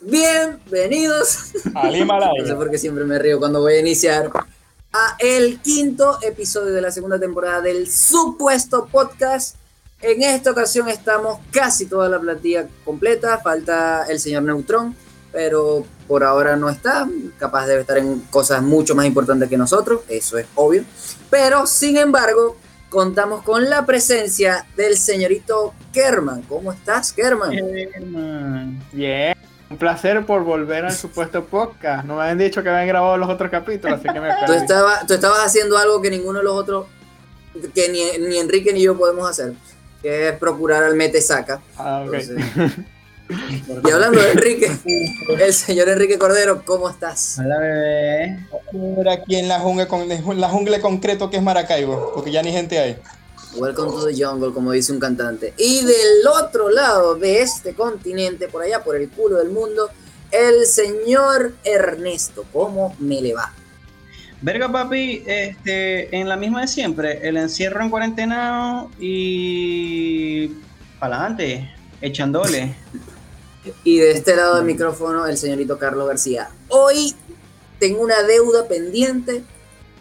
bienvenidos. Al Himalaya. No sé por qué siempre me río cuando voy a iniciar a el quinto episodio de la segunda temporada del supuesto podcast. En esta ocasión estamos casi toda la plantilla completa, falta el señor Neutrón, pero por ahora no está, capaz debe estar en cosas mucho más importantes que nosotros, eso es obvio. Pero sin embargo, contamos con la presencia del señorito Kerman. ¿Cómo estás, Kerman? Bien. Bien. Un placer por volver al supuesto podcast. No me habían dicho que habían grabado los otros capítulos, así que me Tú, perdí. estaba- tú estabas haciendo algo que ninguno de los otros, que ni, ni Enrique ni yo podemos hacer, que es procurar al mete saca. Ah, ok. Entonces- Y hablando de Enrique, el señor Enrique Cordero, ¿cómo estás? Hola, bebé. Aquí en la jungla, con, en la jungla concreto que es Maracaibo, porque ya ni gente hay. Welcome to the jungle, como dice un cantante. Y del otro lado de este continente, por allá, por el culo del mundo, el señor Ernesto, ¿cómo me le va? Verga, papi, este, en la misma de siempre, el encierro en cuarentena y para adelante, echándole. Y de este lado del micrófono, el señorito Carlos García. Hoy tengo una deuda pendiente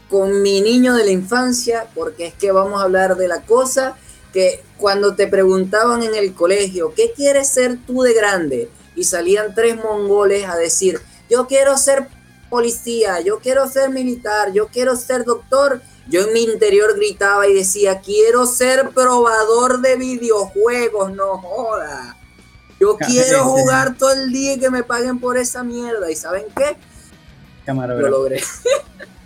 con mi niño de la infancia, porque es que vamos a hablar de la cosa que cuando te preguntaban en el colegio, ¿qué quieres ser tú de grande? Y salían tres mongoles a decir, yo quiero ser policía, yo quiero ser militar, yo quiero ser doctor. Yo en mi interior gritaba y decía, quiero ser probador de videojuegos, no joda. Yo quiero jugar todo el día y que me paguen por esa mierda. ¿Y saben qué? Lo logré.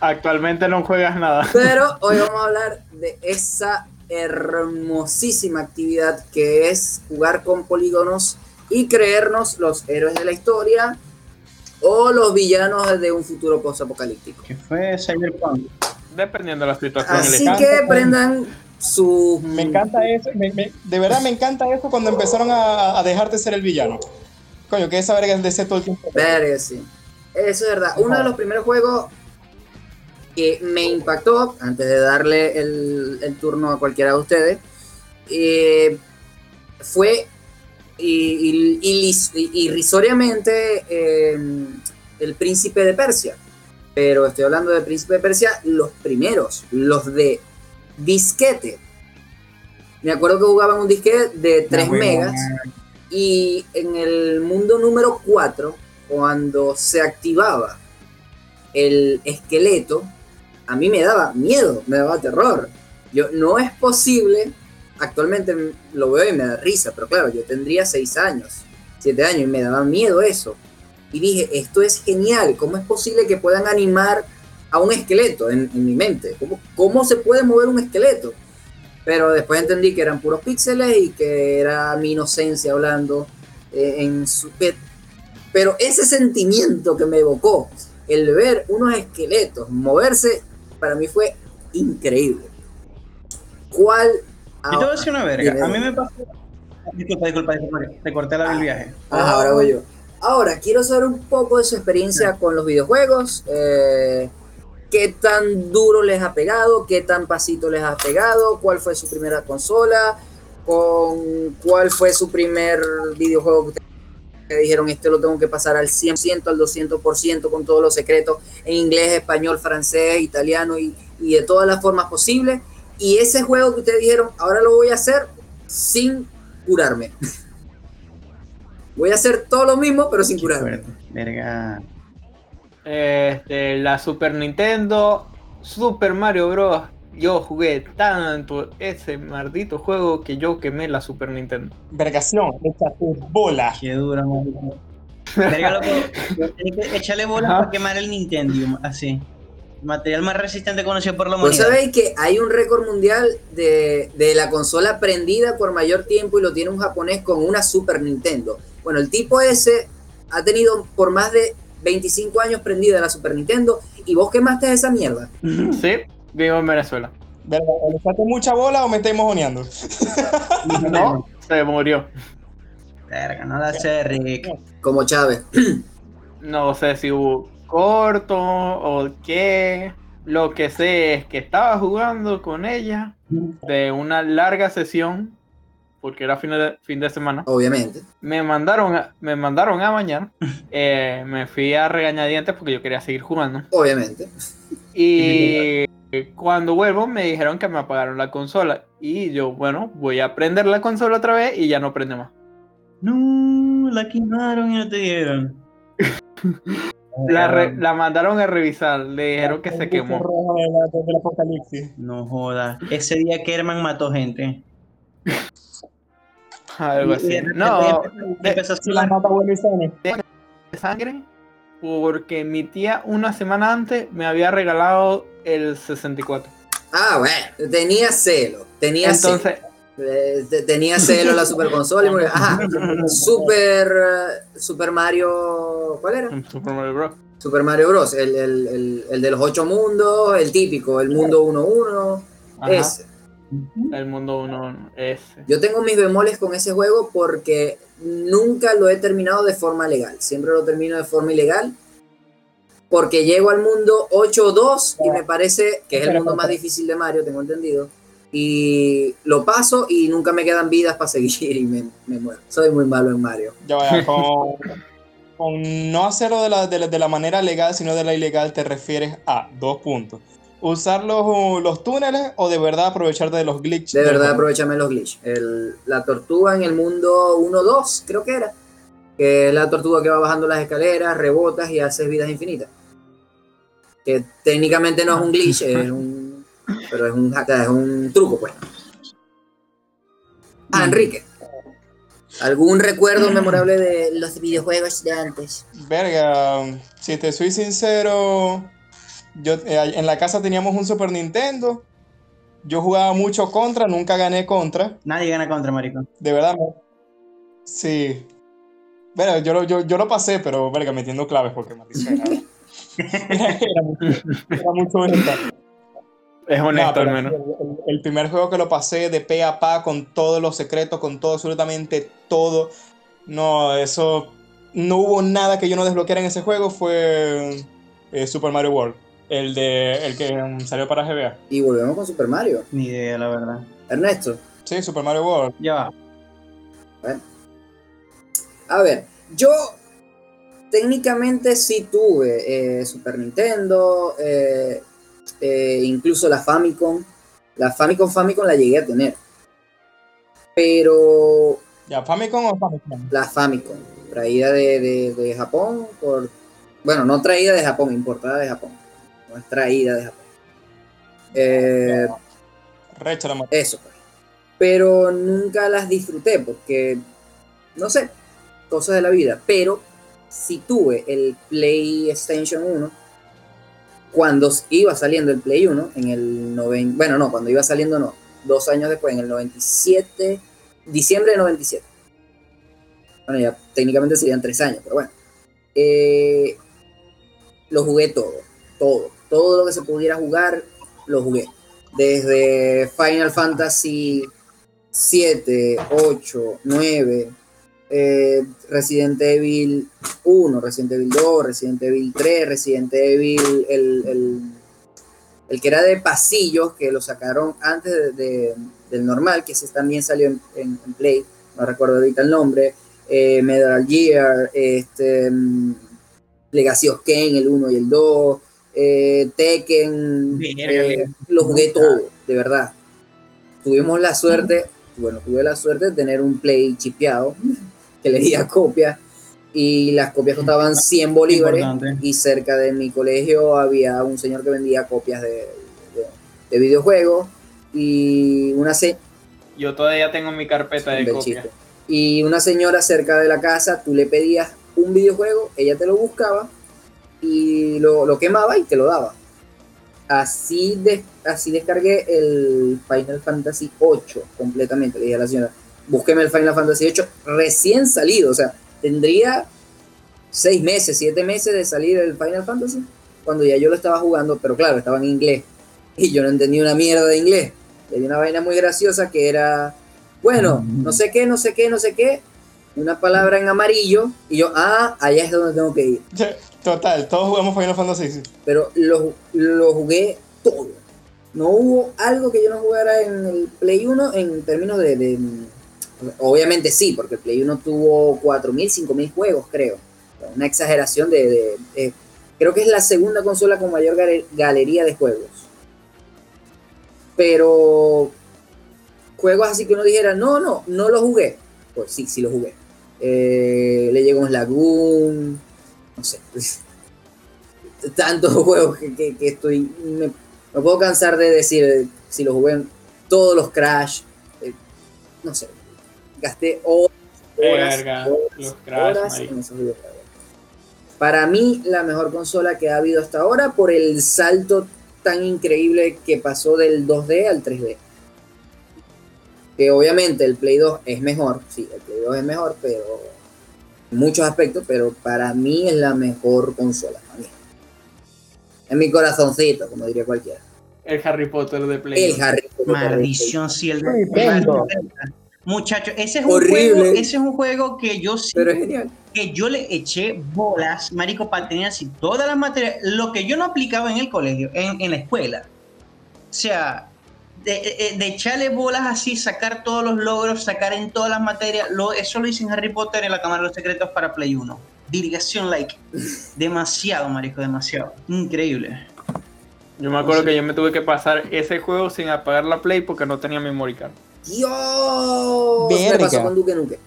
Actualmente no juegas nada. Pero hoy vamos a hablar de esa hermosísima actividad que es jugar con polígonos y creernos los héroes de la historia o los villanos de un futuro post-apocalíptico. Que fue Cyberpunk. Dependiendo de la situación. Así elegante. que prendan su... Me encanta eso, me- me- de verdad me encanta eso cuando empezaron a, a dejarte ser el villano. Coño, que esa verga es de ser todo el tiempo. Verga, sí. Eso es verdad. Uno de los primeros juegos que me impactó, antes de darle el, el turno a cualquiera de ustedes, eh, fue irrisoriamente eh, el príncipe de Persia. Pero estoy hablando del príncipe de Persia, los primeros, los de disquete. Me acuerdo que jugaban un disquete de 3 Ah, huevón. megas. Y en el mundo número 4, cuando se activaba el esqueleto, a mí me daba miedo, me daba terror. Yo, no es posible, actualmente lo veo y me da risa, pero claro, yo tendría 6 años, 7 años y me daba miedo eso. Y dije, esto es genial, ¿cómo es posible que puedan animar a un esqueleto en, mi mente? ¿Cómo, ¿Cómo se puede mover un esqueleto? Pero después entendí que eran puros píxeles y que era mi inocencia hablando eh, en su... pe- Pero ese sentimiento que me evocó, el ver unos esqueletos moverse, para mí fue increíble. ¿Cuál? Yo te voy a decir una verga. A mí me pasó. Disculpa, disculpa, disculpa. Te corté la, el viaje. Ajá, ahora voy yo. Ahora, quiero saber un poco de su experiencia con los videojuegos. eh, ¿Qué tan duro les ha pegado? ¿Qué tan pasito les ha pegado? ¿Cuál fue su primera consola? ¿Con ¿Cuál fue su primer videojuego que que dijeron este lo tengo que pasar al 100%, al 200% con todos los secretos en inglés, español, francés, italiano y, y de todas las formas posibles? Y ese juego que ustedes dijeron, ahora lo voy a hacer sin curarme. Voy a hacer todo lo mismo, pero sin Qué curarme. Verga. Este, la Super Nintendo, Super Mario Bros. Yo jugué tanto ese maldito juego que yo quemé la Super Nintendo. Vergación, echa tus bolas. Qué dura, marico. Verga, loco. Tienes que echarle bolas Ajá. para quemar el Nintendo. Así. Material más resistente conocido por la humanidad. sabéis que hay un récord mundial de, de la consola prendida por mayor tiempo y lo tiene un japonés con una Super Nintendo. Bueno, el tipo ese ha tenido por más de 25 años prendida la Super Nintendo y vos quemaste esa mierda. Sí, vivo en Venezuela. Verga, ¿o ¿Le echaste mucha bola o me estáis mojoneando? No, se murió. Verga, no la sé, Rick. Como Chávez. No sé si hubo corto o qué. Lo que sé es que estaba jugando con ella de una larga sesión porque era fin de, fin de semana. Obviamente. Me mandaron a, me mandaron a bañar. eh, me fui a regañadientes porque yo quería seguir jugando. Obviamente. Y cuando vuelvo me dijeron que me apagaron la consola. Y yo, bueno, voy a prender la consola otra vez y ya no prende más. No, la quemaron y no te dieron. La, re- la mandaron a revisar, le dijeron que se quemó. No jodas. Ese día Kerman mató gente. Algo así. No, empezó- a sangre porque mi tía una semana antes me había regalado el 64. Ah, bueno. Tenía celo. Tenía Entonces, celo. Eh, te- Tenía celo la super consola. y Ajá. Super. Super Mario. ¿Cuál era? Super Mario Bros. Super Mario Bros. El, el, el, el de los ocho mundos. El típico. El mundo 1-1. Ajá, Ese. El mundo 1 ese. Yo tengo mis bemoles con ese juego porque nunca lo he terminado de forma legal. Siempre lo termino de forma ilegal. Porque llego al mundo 8-2 y me parece que es el mundo más difícil de Mario, tengo entendido. Y lo paso y nunca me quedan vidas para seguir y me, me muero. Soy muy malo en Mario. Ya vaya, con, con no hacerlo de la, de, la, de la manera legal, sino de la ilegal, te refieres a dos puntos. Usar los, los túneles o de verdad aprovecharte de los glitches. De verdad, juego? aprovechame los glitches. La tortuga en el mundo 1-2, creo que era. Que es la tortuga que va bajando las escaleras, rebotas y haces vidas infinitas. Que técnicamente no es un glitch, es un, pero es un, hack- es un truco, pues. Ah, Enrique. ¿Algún recuerdo memorable de los videojuegos de antes? Verga, si te soy sincero, yo eh, en la casa teníamos un Super Nintendo. Yo jugaba mucho contra, nunca gané contra. Nadie gana contra, marico. De verdad, sí. Verga, yo, lo- yo, yo lo pasé, pero verga, metiendo claves porque maldición era, era, era mucho. Es honesto al menos. el, el primer juego que lo pasé de pe a pa con todos los secretos, con todo, absolutamente todo. No, eso. No hubo nada que yo no desbloqueara en ese juego. Fue eh, Super Mario World. El, de, el que salió para GBA. Y volvemos con Super Mario. Ni idea, la verdad. Ernesto, Sí, Super Mario World. Ya va. a ver, yo técnicamente sí tuve eh, Super Nintendo, eh, eh, incluso la Famicom. La Famicom Famicom la llegué a tener. Pero ¿Ya Famicom o Famicom? la Famicom, traída de, de- de Japón, por, bueno, no traída de Japón, importada de Japón, no es traída de Japón. Eh, madre. eso, pues. Pero nunca las disfruté porque, no sé, cosas de la vida. Pero si tuve el PlayStation 1, cuando iba saliendo el Play 1, en el 90, bueno, no, cuando iba saliendo no, dos años después, en el 97, diciembre de 97. Bueno, ya técnicamente serían tres años, pero bueno. Eh, lo jugué todo, todo, todo lo que se pudiera jugar, lo jugué. Desde Final Fantasy 7, 8, 9, eh, Resident Evil 1, Resident Evil 2, Resident Evil 3, Resident Evil, el, el, el que era de pasillos, que lo sacaron antes de- de- del normal, que ese también salió en, en- en Play, no recuerdo ahorita el nombre, eh, Metal Gear, este, mm, Legacy of Kain, el 1 y el 2, eh, Tekken, eh, lo jugué todo, de verdad. Tuvimos la suerte, bueno, tuve la suerte de tener un Play chipeado que le di a copia y las copias costaban 100 bolívares Importante. y cerca de mi colegio había un señor que vendía copias de, de- de videojuegos y una, se- Yo todavía tengo mi carpeta de del copia. chiste. y una señora cerca de la casa, tú le pedías un videojuego, ella te lo buscaba y lo, lo quemaba y te lo daba. Así, de, así descargué el Final Fantasy 8 completamente. Le dije a la señora, búsqueme el Final Fantasy 8 recién salido. O sea, tendría seis meses, siete meses de salir el Final Fantasy cuando ya yo lo estaba jugando, pero claro, estaba en inglés. Y yo no entendía una mierda de inglés. Había una vaina muy graciosa que era, bueno, no sé qué, no sé qué, no sé qué, una palabra en amarillo, y yo, ah, allá es donde tengo que ir. Total, todos jugamos Final Fantasy. Pero lo, lo jugué todo. No hubo algo que yo no jugara en el Play 1 en términos de, Obviamente sí, porque el Play 1 tuvo 4.000, 5.000 juegos, creo. Una exageración de, Creo que es la segunda consola con mayor gale- galería de juegos. Pero... Juegos así que uno dijera, no, no, no lo jugué. Pues sí, sí lo jugué. Eh, Legends Lagoon, no sé. Tantos juegos que, que- que estoy... Me, me puedo cansar de decir eh, si lo jugué en todos los Crash. eh, no sé. Gasté horas, horas, Verga, horas, los Crash, horas marico. en esos videojuegos. Para mí, la mejor consola que ha habido hasta ahora por el salto tan increíble que pasó del 2D al 3D. Que obviamente el Play 2 es mejor, sí, el Play 2 es mejor, pero muchos aspectos, pero para mí es la mejor consola. En mi corazoncito, como diría cualquiera. El Harry Potter de Play. El Harry Potter. Maldición, sí, el Sí, tengo. Muchacho, ese es un juego, ese es un juego que yo sí Pero es genial. que yo le eché bolas, marico, para tener así todas las materias, lo que yo no aplicaba en el colegio, en, en la escuela. O sea, de, de- de echarle bolas así, sacar todos los logros, sacar en todas las materias, lo, eso lo hice en Harry Potter en la Cámara de los Secretos para Play 1. Dirigación like. Demasiado, marico, demasiado. Increíble. Yo me acuerdo que yo me tuve que pasar ese juego sin apagar la Play porque no tenía memory card. Dios. Me pasó con Duque Nuque.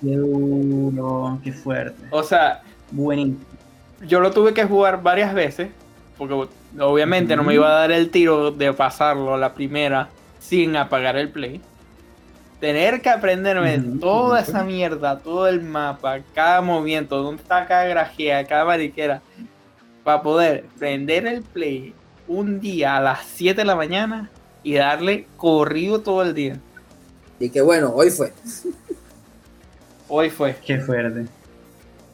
Qué duro, qué fuerte. O sea, Buenísimo. yo lo tuve que jugar varias veces porque obviamente no me iba a dar el tiro de pasarlo la primera sin apagar el Play. Tener que aprenderme toda esa mierda, todo el mapa, cada movimiento, dónde está cada grajea, cada mariquera, para poder prender el Play un día a las 7 de la mañana y darle corrido todo el día. Y que bueno, hoy fue. Hoy fue. Qué fuerte.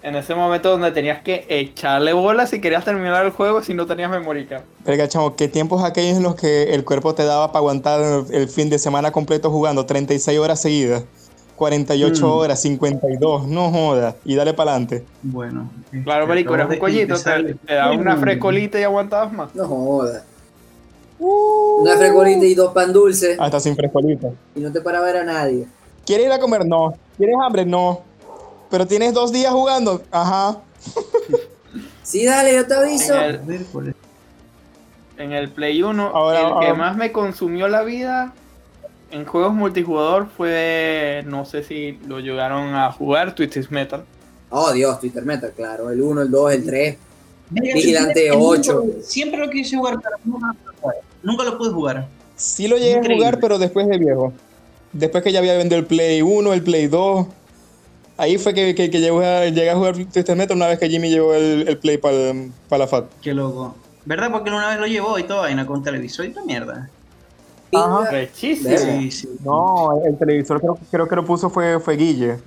En ese momento donde tenías que echarle bolas si querías terminar el juego si no tenías memory card. Verga, chamo, ¿qué tiempos aquellos en los que el cuerpo te daba para aguantar el, fin de semana completo jugando 36 horas seguidas? 48 Mm. horas, 52, no jodas. Y dale para adelante. Bueno. Claro, este, marico, eras acabo un collito, te, te daba una Mm. frescolita y aguantabas más. No jodas. Una frescolita y dos pan dulces. Hasta sin frescolita. Y no te para ver a nadie. ¿Quieres ir a comer? No. ¿Tienes hambre? No. Pero tienes dos días jugando. Ajá. Sí, dale, yo te aviso. En el, Miércoles. en el Play 1, Ahora- el que ahora- más me consumió la vida en juegos multijugador fue, no sé si lo llegaron a jugar, Twisted Metal. Oh, Dios, Twitter Metal, claro. El 1, el 2, el 3. Verga, Vigilante siempre- 8. Siempre lo quise jugar, pero nunca lo pude jugar. Nunca lo pude jugar. Sí lo llegué a Increíble. jugar, pero después de viejo. Después que ya había vendido el Play 1, el Play 2. Ahí fue que, que, que llegué, a, llegué a jugar Twisted Metal una vez que Jimmy llevó el, el Play para la FAT. Qué loco. ¿Verdad? Porque él una vez lo llevó y toda vaina con televisor y toda mierda. Pinga. Rechísimo. Sí, sí. No, el televisor creo, creo que lo puso fue, fue Guille.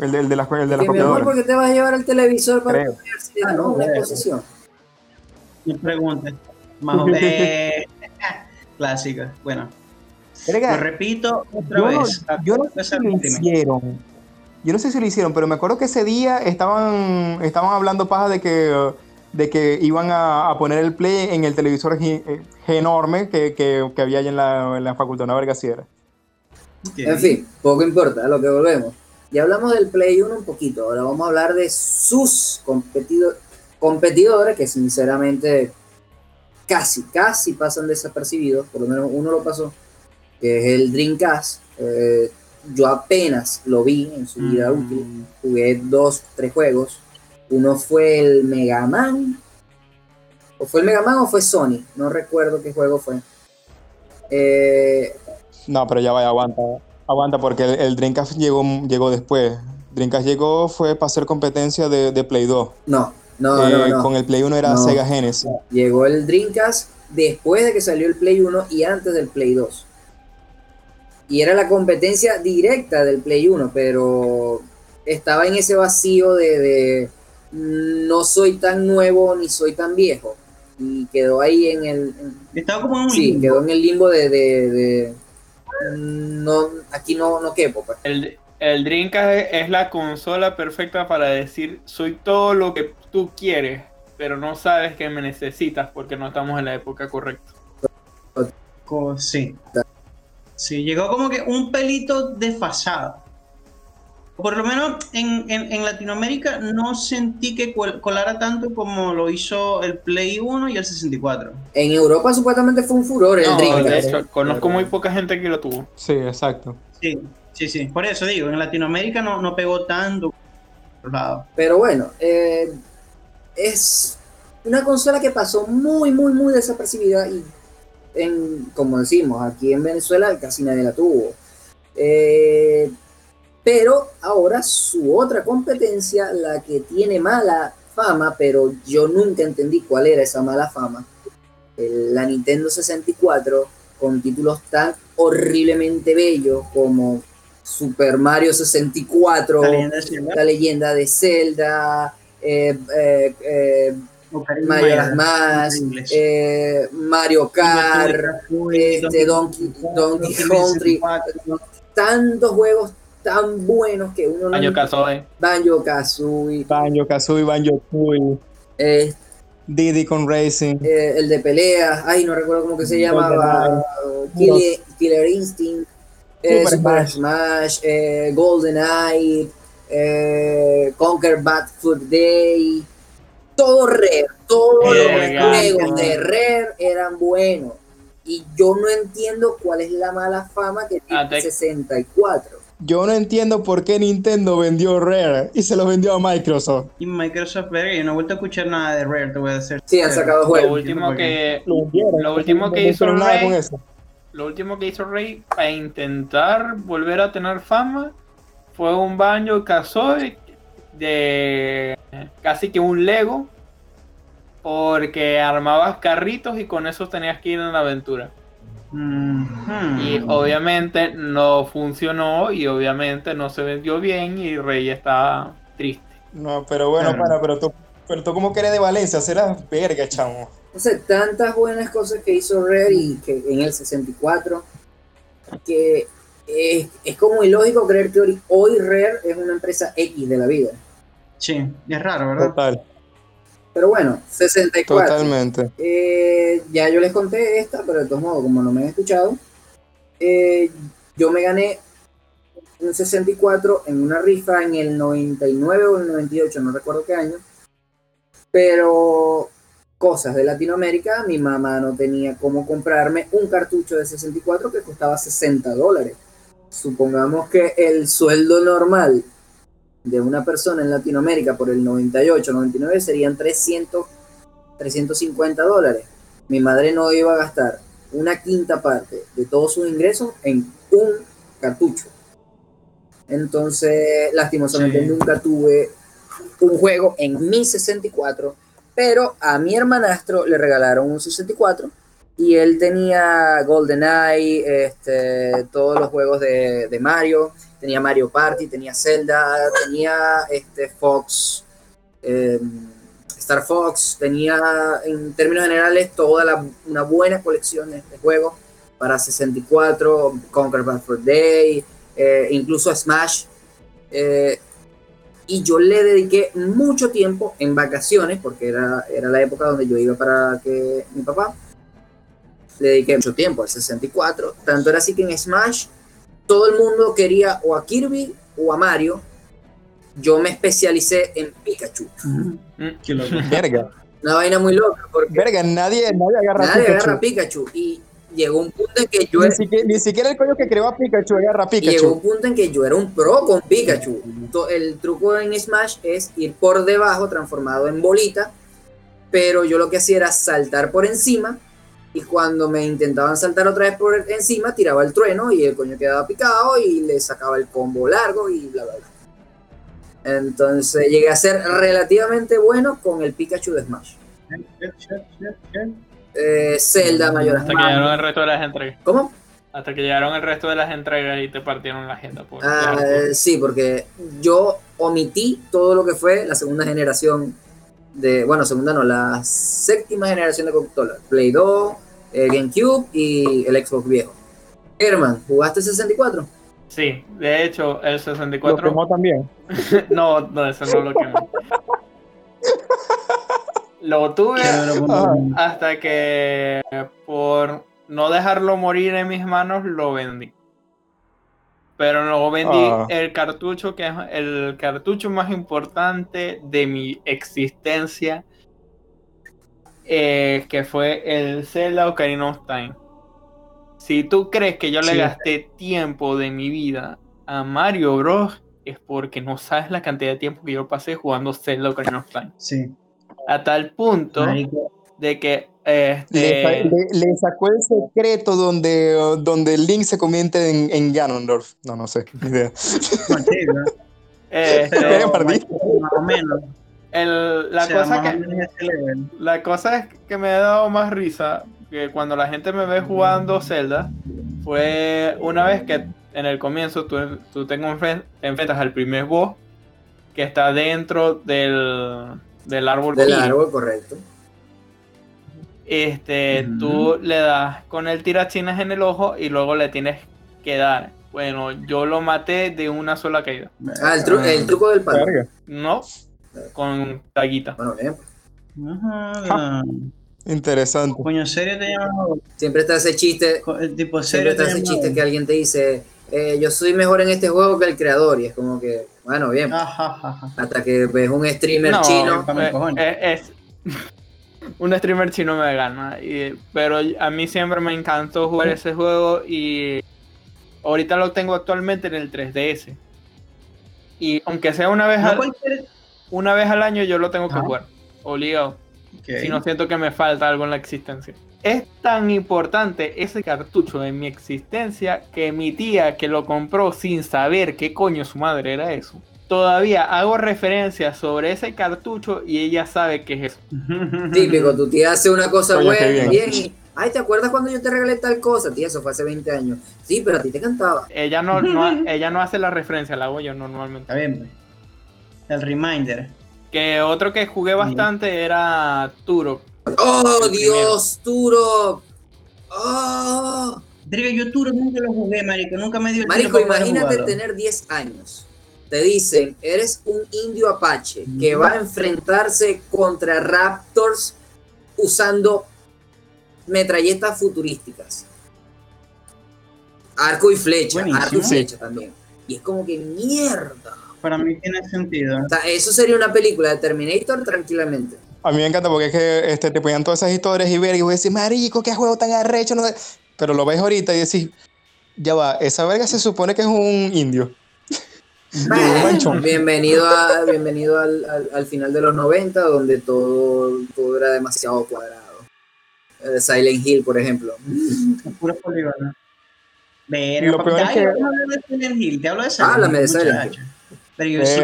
El de, el de la, el de la Que mi amor, copiadora. ¿por qué te vas a llevar el televisor para Creo. la universidad? No, una exposición. Me pregunta. Más o menos. Clásica. Bueno, lo repito otra yo, no, vez. yo no sé si lo hicieron. Yo no sé si lo hicieron, pero me acuerdo que ese día estaban, estaban hablando paja de que, de que iban a, a poner el play en el televisor eh, enorme que, que, que había allá en la, en la facultad, una verga así era. En fin, poco importa, a lo que volvemos. Ya hablamos del Play 1 un poquito, ahora vamos a hablar de sus competido- competidores que sinceramente casi, casi pasan desapercibidos, por lo menos uno lo pasó, que es el Dreamcast. Eh, yo apenas lo vi en su vida Mm. útil, jugué dos, tres juegos. Uno fue el Mega Man, o fue el Mega Man o fue Sony, no recuerdo qué juego fue. Eh, No, pero ya vaya, aguanta. Aguanta, porque el, el Dreamcast llegó, llegó después. Dreamcast llegó fue para hacer competencia de, de Play 2. no, no, Eh, no, no. Con el Play 1 era No. Sega Genesis. Llegó el Dreamcast después de que salió el Play 1 y antes del Play 2. Y era la competencia directa del Play 1, pero estaba en ese vacío de, de no soy tan nuevo ni soy tan viejo. Y quedó ahí en el... en- Estaba como en un sí, limbo. quedó en el limbo de... de- de, no, aquí no, no quepo. pues. El, el Dreamcast es- la consola perfecta para decir soy todo lo que tú quieres, pero no sabes que me necesitas porque no estamos en la época correcta. Co- Sí. Sí, llegó como que un pelito desfasado. Por lo menos en, en- en Latinoamérica no sentí que col- colara tanto como lo hizo el Play 1 y el 64. En Europa supuestamente fue un furor el No, Dreamcast. de hecho, conozco muy poca gente que lo tuvo. Sí, exacto. Sí, sí, sí. Por eso digo, en Latinoamérica no, no pegó tanto. lado. Pero bueno, eh, es una consola que pasó muy, muy, muy desapercibida y, en, como decimos, aquí en Venezuela casi nadie la tuvo. Eh, pero ahora su otra competencia, la que tiene mala fama, pero yo nunca entendí cuál era esa mala fama, la Nintendo 64, con títulos tan horriblemente bellos como Super Mario 64, La leyenda de Zelda, la leyenda de Zelda, eh, eh, Mask, increíbles. eh, Mario Kart, este, Donkey- Donkey Country. tantos juegos tan buenos que uno no Año Kazooie. Banjo Kazooie, Banjo Kazooie, Banjo Tooie, eh, Diddy con Racing. eh, el de peleas, ay no recuerdo cómo que se llamaba. Killer, Killer Instinct, eh, Super Smash. Eh, GoldenEye, eh, Conquer Bad Food Day, todo Rare, todos los juegos de Rare eran buenos. Y yo no entiendo cuál es la mala fama que tiene te- 64. Yo no entiendo por qué Nintendo vendió Rare y se lo vendió a Microsoft. Y Microsoft, verga, yo no he vuelto a escuchar nada de Rare, te voy a decir. Sí, han sacado Lo juegos. último que, Lo último que hizo nada Rare- con eso. lo último que hizo Rey para intentar volver a tener fama fue un Banjo Kazooie de casi que un Lego porque armabas carritos y con eso tenías que ir en la aventura. Mhm. Y obviamente no funcionó y obviamente no se vendió bien y Rey está triste. No, pero bueno, Claro. pana, pero tú, pero tú como que eres de Valencia, serás verga, chamo. No sé, tantas buenas cosas que hizo Rare y que en el 64 que es, es como ilógico creer que hoy, hoy Rare es una empresa X de la vida. Sí, es raro, ¿verdad? Total, Pero bueno, 64. totalmente. Eh, ya yo les conté esta, pero de todos modos, como no me han escuchado, eh, yo me gané un 64 en una rifa en el 99 o el 98, no recuerdo qué año. Pero cosas de Latinoamérica, mi mamá no tenía cómo comprarme un cartucho de 64 que costaba 60 dólares. Supongamos que el sueldo normal de una persona en Latinoamérica por el 98, 99 serían 300, 350 dólares. Mi madre no iba a gastar una quinta parte de todos sus ingresos en un cartucho. Entonces, lastimosamente Sí. nunca tuve un juego en mi 64, pero a mi hermanastro le regalaron un 64 y él tenía GoldenEye, este, todos los juegos de, de Mario, tenía Mario Party, tenía Zelda, tenía este, Fox, eh, Star Fox, tenía en términos generales toda una buena colección de, de juegos para 64, Conquer Bad for Day, eh, incluso Smash. eh, y yo le dediqué mucho tiempo en vacaciones, porque era, era la época donde yo iba para que mi papá. Le dediqué mucho tiempo al 64. Tanto era así que en Smash todo el mundo quería o a Kirby o a Mario. Yo me especialicé en Pikachu. Verga, Una vaina muy loca, porque verga, nadie, nadie agarra nadie Pikachu. agarra a Pikachu. Y llegó un punto en que yo Ni era, siquiera, ni siquiera el coño que creó a Pikachu agarra a y llegó un Pikachu. punto en que yo era un pro con Pikachu. El truco en Smash es ir por debajo, transformado en bolita. Pero yo lo que hacía era saltar por encima. Y cuando me intentaban saltar otra vez por encima, tiraba el trueno y el coño quedaba picado y le sacaba el combo largo y bla, bla, bla. Entonces llegué a ser relativamente bueno con el Pikachu de Smash. Eh, Zelda, Mayor Hasta que llegaron el resto de las entregas. ¿Cómo? Hasta que llegaron el resto de las entregas y te partieron la agenda. Por Ah, sí, porque yo omití todo lo que fue la segunda generación de, bueno, segunda no, la séptima generación de consolas, Play 2, eh, GameCube y el Xbox viejo. Herman, ¿jugaste 64? Sí, de hecho, el Lo 64. quemó también. No, no, eso no lo quemó. Lo tuve hasta que por no dejarlo morir en mis manos, lo vendí. Pero luego vendí Ah. el cartucho que es el cartucho más importante de mi existencia. eh, que fue el Zelda Ocarina of Time. Si tú crees que yo le Sí. gasté tiempo de mi vida a Mario Bros. es porque no sabes la cantidad de tiempo que yo pasé jugando Zelda Ocarina of Time. Sí. A tal punto Marico, de que Le, este, le- le sacó el secreto donde, donde Link se convierte en, en Ganondorf. No, no sé, ni idea. ¿no? este, Pero-. Más o menos. el- la, O sea, cosa que, la cosa es que me ha dado más risa que cuando la gente me ve jugando Zelda fue una vez que en el comienzo tú, tú te, enfren- te enfrentas al primer boss que está dentro del, del árbol Del árbol, correcto. Este, tú le das con el tirachinas en el ojo y luego le tienes que dar. Bueno, yo lo maté de una sola caída. Ah, el, tru- el truco del palo. No, con taguita. Bueno, bien. Ajá. Interesante. Coño, ¿serio te llamas? Siempre está ese chiste, El tipo siempre serio te está ese llamas? chiste que alguien te dice, eh, yo soy mejor en este juego que el creador. Y es como que, bueno, bien. Ajá, ajá, ajá. Hasta que ves un streamer No, chino. eh, eh, es, un streamer chino me gana. y- pero a mí siempre me encantó jugar ese juego y ahorita lo tengo actualmente en el 3DS. Y aunque sea una vez, No al, cualquier. una vez al año, yo lo tengo que jugar. Obligado. Si no siento que me falta algo en la existencia. Es tan importante ese cartucho en mi existencia que mi tía que lo compró sin saber qué coño su madre era eso. Todavía hago referencias sobre ese cartucho y ella sabe qué es eso. Típico, tu tía hace una cosa buena, bien. bien. ay, ¿te acuerdas cuando yo te regalé tal cosa? Tía, eso fue hace 20 años. Sí, pero a ti te cantaba. Ella no, no- ella no hace la referencia, la hago yo normalmente. Está bien, pues. El reminder. Que otro que jugué bastante era Turok. ¡Oh, Dios, Turo! ¡Oh! Verga, yo Turok nunca lo jugué, marico. Nunca me dio el Marico, imagínate tener 10 años. Te dicen, eres un indio apache que va a enfrentarse contra raptors usando metralletas futurísticas. Arco y flecha, arco y flecha también. Y es como que mierda. Para mí tiene sentido. O sea, eso sería una película de Terminator tranquilamente. A mí me encanta porque es que este, te ponían todas esas historias y ver y vos decís, marico, qué juego tan arrecho. No sé". Pero lo ves ahorita y decís, ya va, esa verga se supone que es un indio. bienvenido a, bienvenido al, al- al final de los 90, donde todo, todo era demasiado cuadrado. Eh, Silent Hill, por ejemplo. Puro polígono. Verga, Lo peor es que- hablar de Silent Hill. Te hablo de Silent Háblame de Hill, Silent muchacho. Pero yo sí-.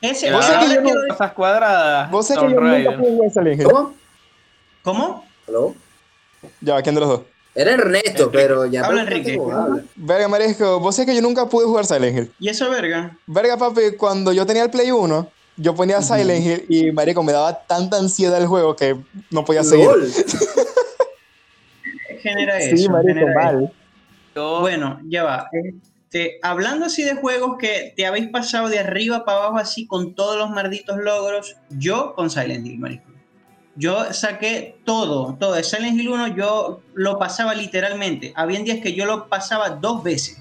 Ese, Vos sabés que quiero- Cosas cuadradas. Vos sé que yo nunca jugar Silent Hill. ¿Cómo? ¿Cómo? ¿Aló? Ya ¿quién de los dos? Era Ernesto, Enrique. pero ya. Habla, Enrique. habla. Verga, marisco, vos sé que yo nunca pude jugar Silent Hill. ¿Y eso, verga? Verga, papi, cuando yo tenía el Play 1, yo ponía. Silent Hill y, marico, me daba tanta ansiedad el juego que no podía seguir. Genera eso. Sí, marico, genera mal. Yo- Bueno, ya va. Este, hablando así de juegos que te habéis pasado de arriba para abajo así con todos los malditos logros, yo con Silent Hill, marico. Yo saqué todo, todo. De Silent Hill 1 yo lo pasaba literalmente. Habían días que yo lo pasaba dos veces.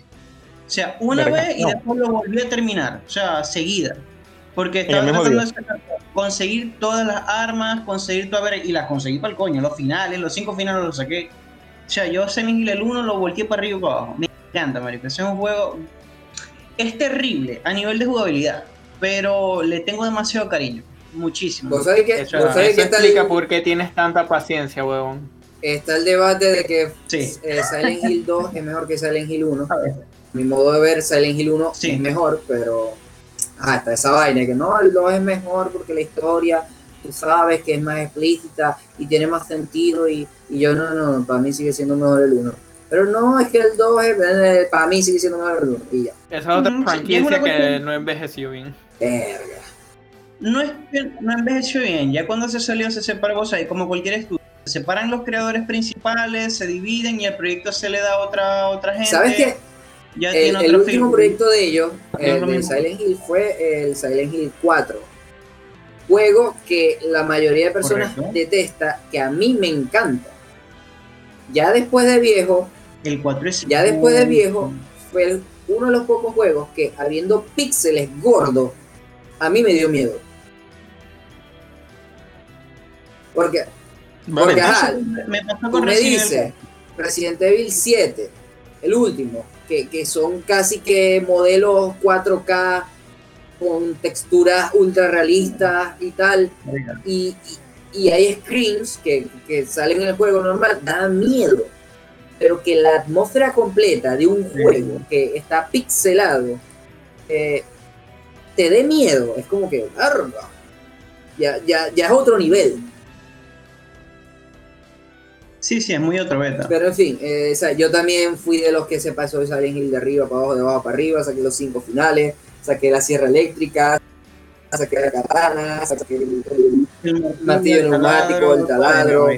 O sea, una Verga, vez y no. después lo volví a terminar. O sea, seguida. Porque el estaba tratando de sacar- conseguir todas las armas, conseguir todo, a ver, y las conseguí para el coño. Los finales, los cinco finales los saqué. O sea, yo Silent Hill el 1 lo volteé para arriba y para abajo. Me encanta, marico. Ese es un juego... Es terrible a nivel de jugabilidad, pero le tengo demasiado cariño. Muchísimo. ¿Vos sabés que, Eso, vos sabés eso que está, explica el, por qué tienes tanta paciencia, huevón. está el debate de que Sí. eh, Silent Hill 2 es mejor que Silent Hill 1? A ver. Mi modo de ver, Silent Hill 1 Sí. es mejor, pero. Ah, está esa vaina que no, el 2 es mejor porque la historia, tú sabes que es más explícita y tiene más sentido. Y, y yo, no, no, para mí sigue siendo mejor el 1. Pero no, es que el 2 es, eh, para mí sigue siendo mejor el 1. Y ya. Esa es otra Ujú, sí, franquicia es que cuestión- no envejeció bien. Verga. No, es que no envejeció bien. Ya cuando se salió se separó, o sea, como cualquier estudio. Se separan los creadores principales, se dividen y el proyecto se le da a otra, otra gente. ¿Sabes qué? Ya El, tiene el último proyecto de ellos, el de mismo. Silent Hill, fue el Silent Hill 4. Juego que la mayoría de personas Correcto. detesta, que a mí me encanta. ya después de viejo, El 4 es. ya después de viejo, fue uno de los pocos juegos que, habiendo píxeles gordos, a mí me dio miedo. Porque Vale. Porque, ajá, Me pasó con me Evil. Resident Evil 7, el último, que, que son casi que modelos 4K con texturas ultra realistas y tal, y, y- y hay screens que, que salen en el juego normal, da miedo. Pero que la atmósfera completa de un juego que está pixelado eh, te dé miedo, es como que, "Arga". ya, ya, ya es otro nivel. Sí, sí, es muy otro beta. Pero en fin, eh, o sea, yo también fui de los que se pasó de Silent Hill de arriba para abajo, de abajo para arriba, saqué los cinco finales, saqué la sierra eléctrica, saqué la katana, saqué el, el- El martillo neumático, el taladro.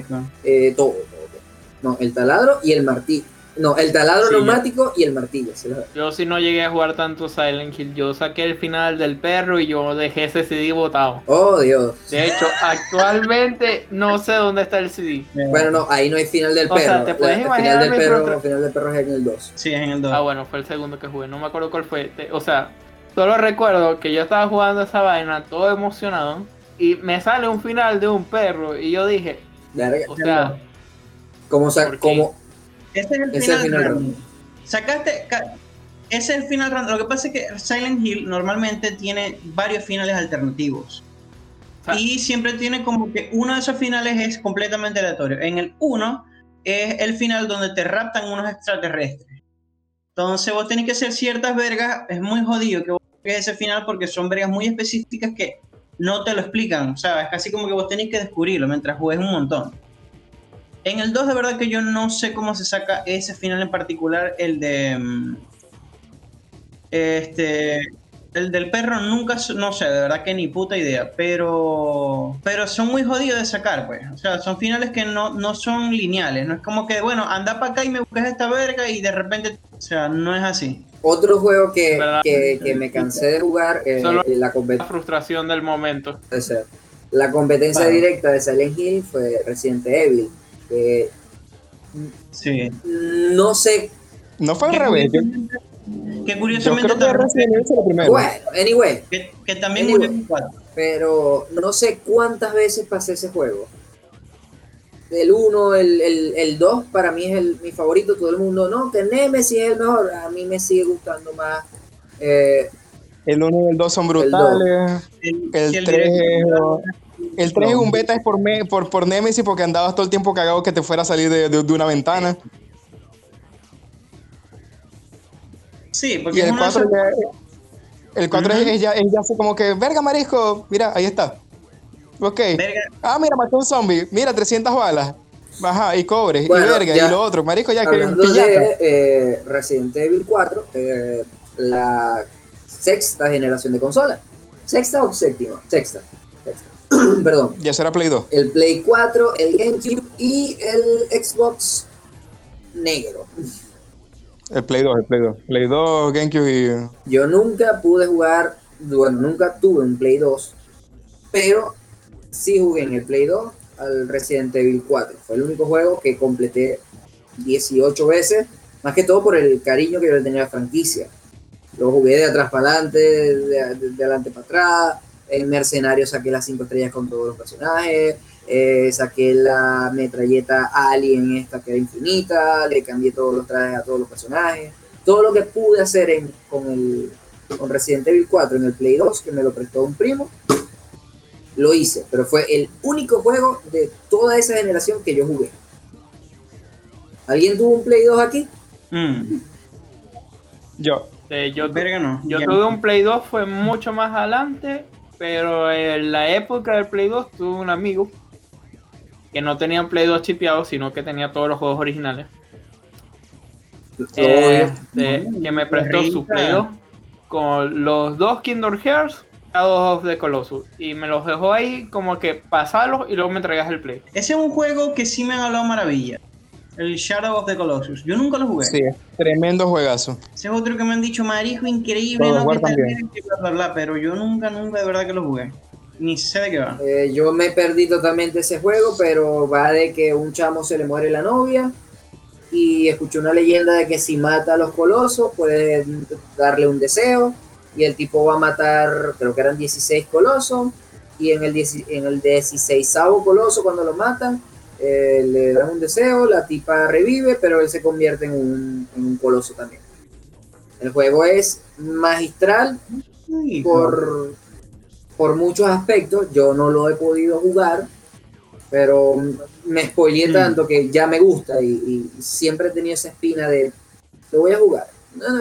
eh, todo, todo, todo. No, el taladro y el martillo. No, el taladro Sí, neumático y el martillo. Yo sí no llegué a jugar tanto Silent Hill. Yo saqué el final del perro y yo dejé ese CD botado. Oh, Dios. De hecho, actualmente no sé dónde está el CD. Bueno, no, ahí no hay final del O sea, perro. te La- puedes el imaginar final del perro, el final del perro es en el 2. Sí, es en el 2. Ah, bueno, fue el segundo que jugué. No me acuerdo cuál fue. Te- O sea, solo recuerdo que yo estaba jugando esa vaina todo emocionado y me sale un final de un perro y yo dije, Verga. o sea, Como, como Ese es el final, random. Sacaste. ca- Ese es el final random. Lo que pasa es que Silent Hill normalmente tiene varios finales alternativos. sea, Y siempre tiene como que uno de esos finales es completamente aleatorio. En el 1 es el final donde te raptan unos extraterrestres. Entonces vos tenés que hacer ciertas vergas. Es muy jodido que vos ese final porque son vergas muy específicas que no te lo explican. O sea, es casi como que vos tenés que descubrirlo mientras juegues un montón. En el 2 de verdad que yo no sé cómo se saca ese final en particular, el de... mm, Este... El del perro nunca, no sé, de verdad que ni puta idea, pero pero son muy jodidos de sacar, pues. O sea, son finales que no, no son lineales, no es como que, bueno, anda para acá y me buscas esta verga y de repente, o sea, no es así. otro juego que, que, que me cansé de jugar, eh, Solo- la la competencia. frustración del momento. La competencia directa de Silent Hill fue Resident Evil. Que Sí. no sé. No fue al Que revés. Yo, curiosamente, que yo curiosamente creo que también-. Bueno, anyway, que, que también Anyway. pero no sé cuántas veces pasé ese juego. El 1, el, el, el 2 para mí es el, mi favorito. Todo el mundo, no, que Nemesis es el mejor. A mí me sigue gustando más. eh, El 1 y el 2 son El brutales. El, El si el 3 director- El 3 es un beta es por, me- por, por Nemesis porque andabas todo el tiempo cagado que te fuera a salir de, de- de una ventana. Sí, porque Y el uno de 4 esos- ya, el 4 es, ya, es ya así como que, verga marisco, mira, ahí está. Ok. verga, Ah, mira, mató un zombie. Mira, 300 balas. Ajá, y cobre, Bueno, y verga, ya. y lo otro. Marisco, ya que hablando piñata. de eh, Resident Evil 4, eh, la sexta generación de consola. ¿Sexta o séptima? Sexta. Perdón. Ya será Play 2. El Play 4, el GameCube y el Xbox negro. El Play 2, el Play 2. Play 2, GameCube y. Yo nunca pude jugar, bueno, nunca tuve un Play 2, pero sí jugué en el Play 2 al Resident Evil 4. Fue el único juego que completé 18 veces, más que todo por el cariño que yo le tenía a la franquicia. Lo jugué de atrás para adelante, de, de- de adelante para atrás. En Mercenario saqué las 5 estrellas con todos los personajes. eh, saqué la metralleta Alien esta que era infinita. Le cambié todos los trajes a todos los personajes. Todo lo que pude hacer en- con, el, con Resident Evil 4 en el Play 2, que me lo prestó un primo, lo hice. Pero fue el único juego de toda esa generación que yo jugué. ¿Alguien tuvo un Play 2 aquí? mm, Yo. Eh, yo verga no. yo tuve un Play 2, fue mucho más adelante, pero en la época del Play 2 tuve un amigo que no tenía un Play 2 chipeado, sino que tenía todos los juegos originales. Este, que me prestó su. Play 2 con los dos Kingdom Hearts, Shadow of the Colossus. Y me los dejó ahí como que pasarlos y luego me entregas el Play. Ese es un juego que sí me han hablado maravilla. El Shadow of the Colossus. Yo nunca lo jugué. Sí, tremendo juegazo. Ese es otro que me han dicho, marijo, increíble, no que también. bla, bla, bla, pero yo nunca, nunca de verdad que lo jugué. Ni sé de qué va. Eh, yo me perdí totalmente ese juego, pero va de que un chamo se le muere la novia y escuché una leyenda de que si mata a los colosos puede darle un deseo y el tipo va a matar, creo que eran 16 colosos y en el, 10 en el 16 coloso cuando lo matan eh, le dan un deseo, la tipa revive, pero él se convierte en un, en un coloso también. El juego es magistral por, por muchos aspectos. Yo no lo he podido jugar, pero me spoileé Mm. tanto que ya me gusta y, y siempre he tenido esa espina de lo voy a jugar.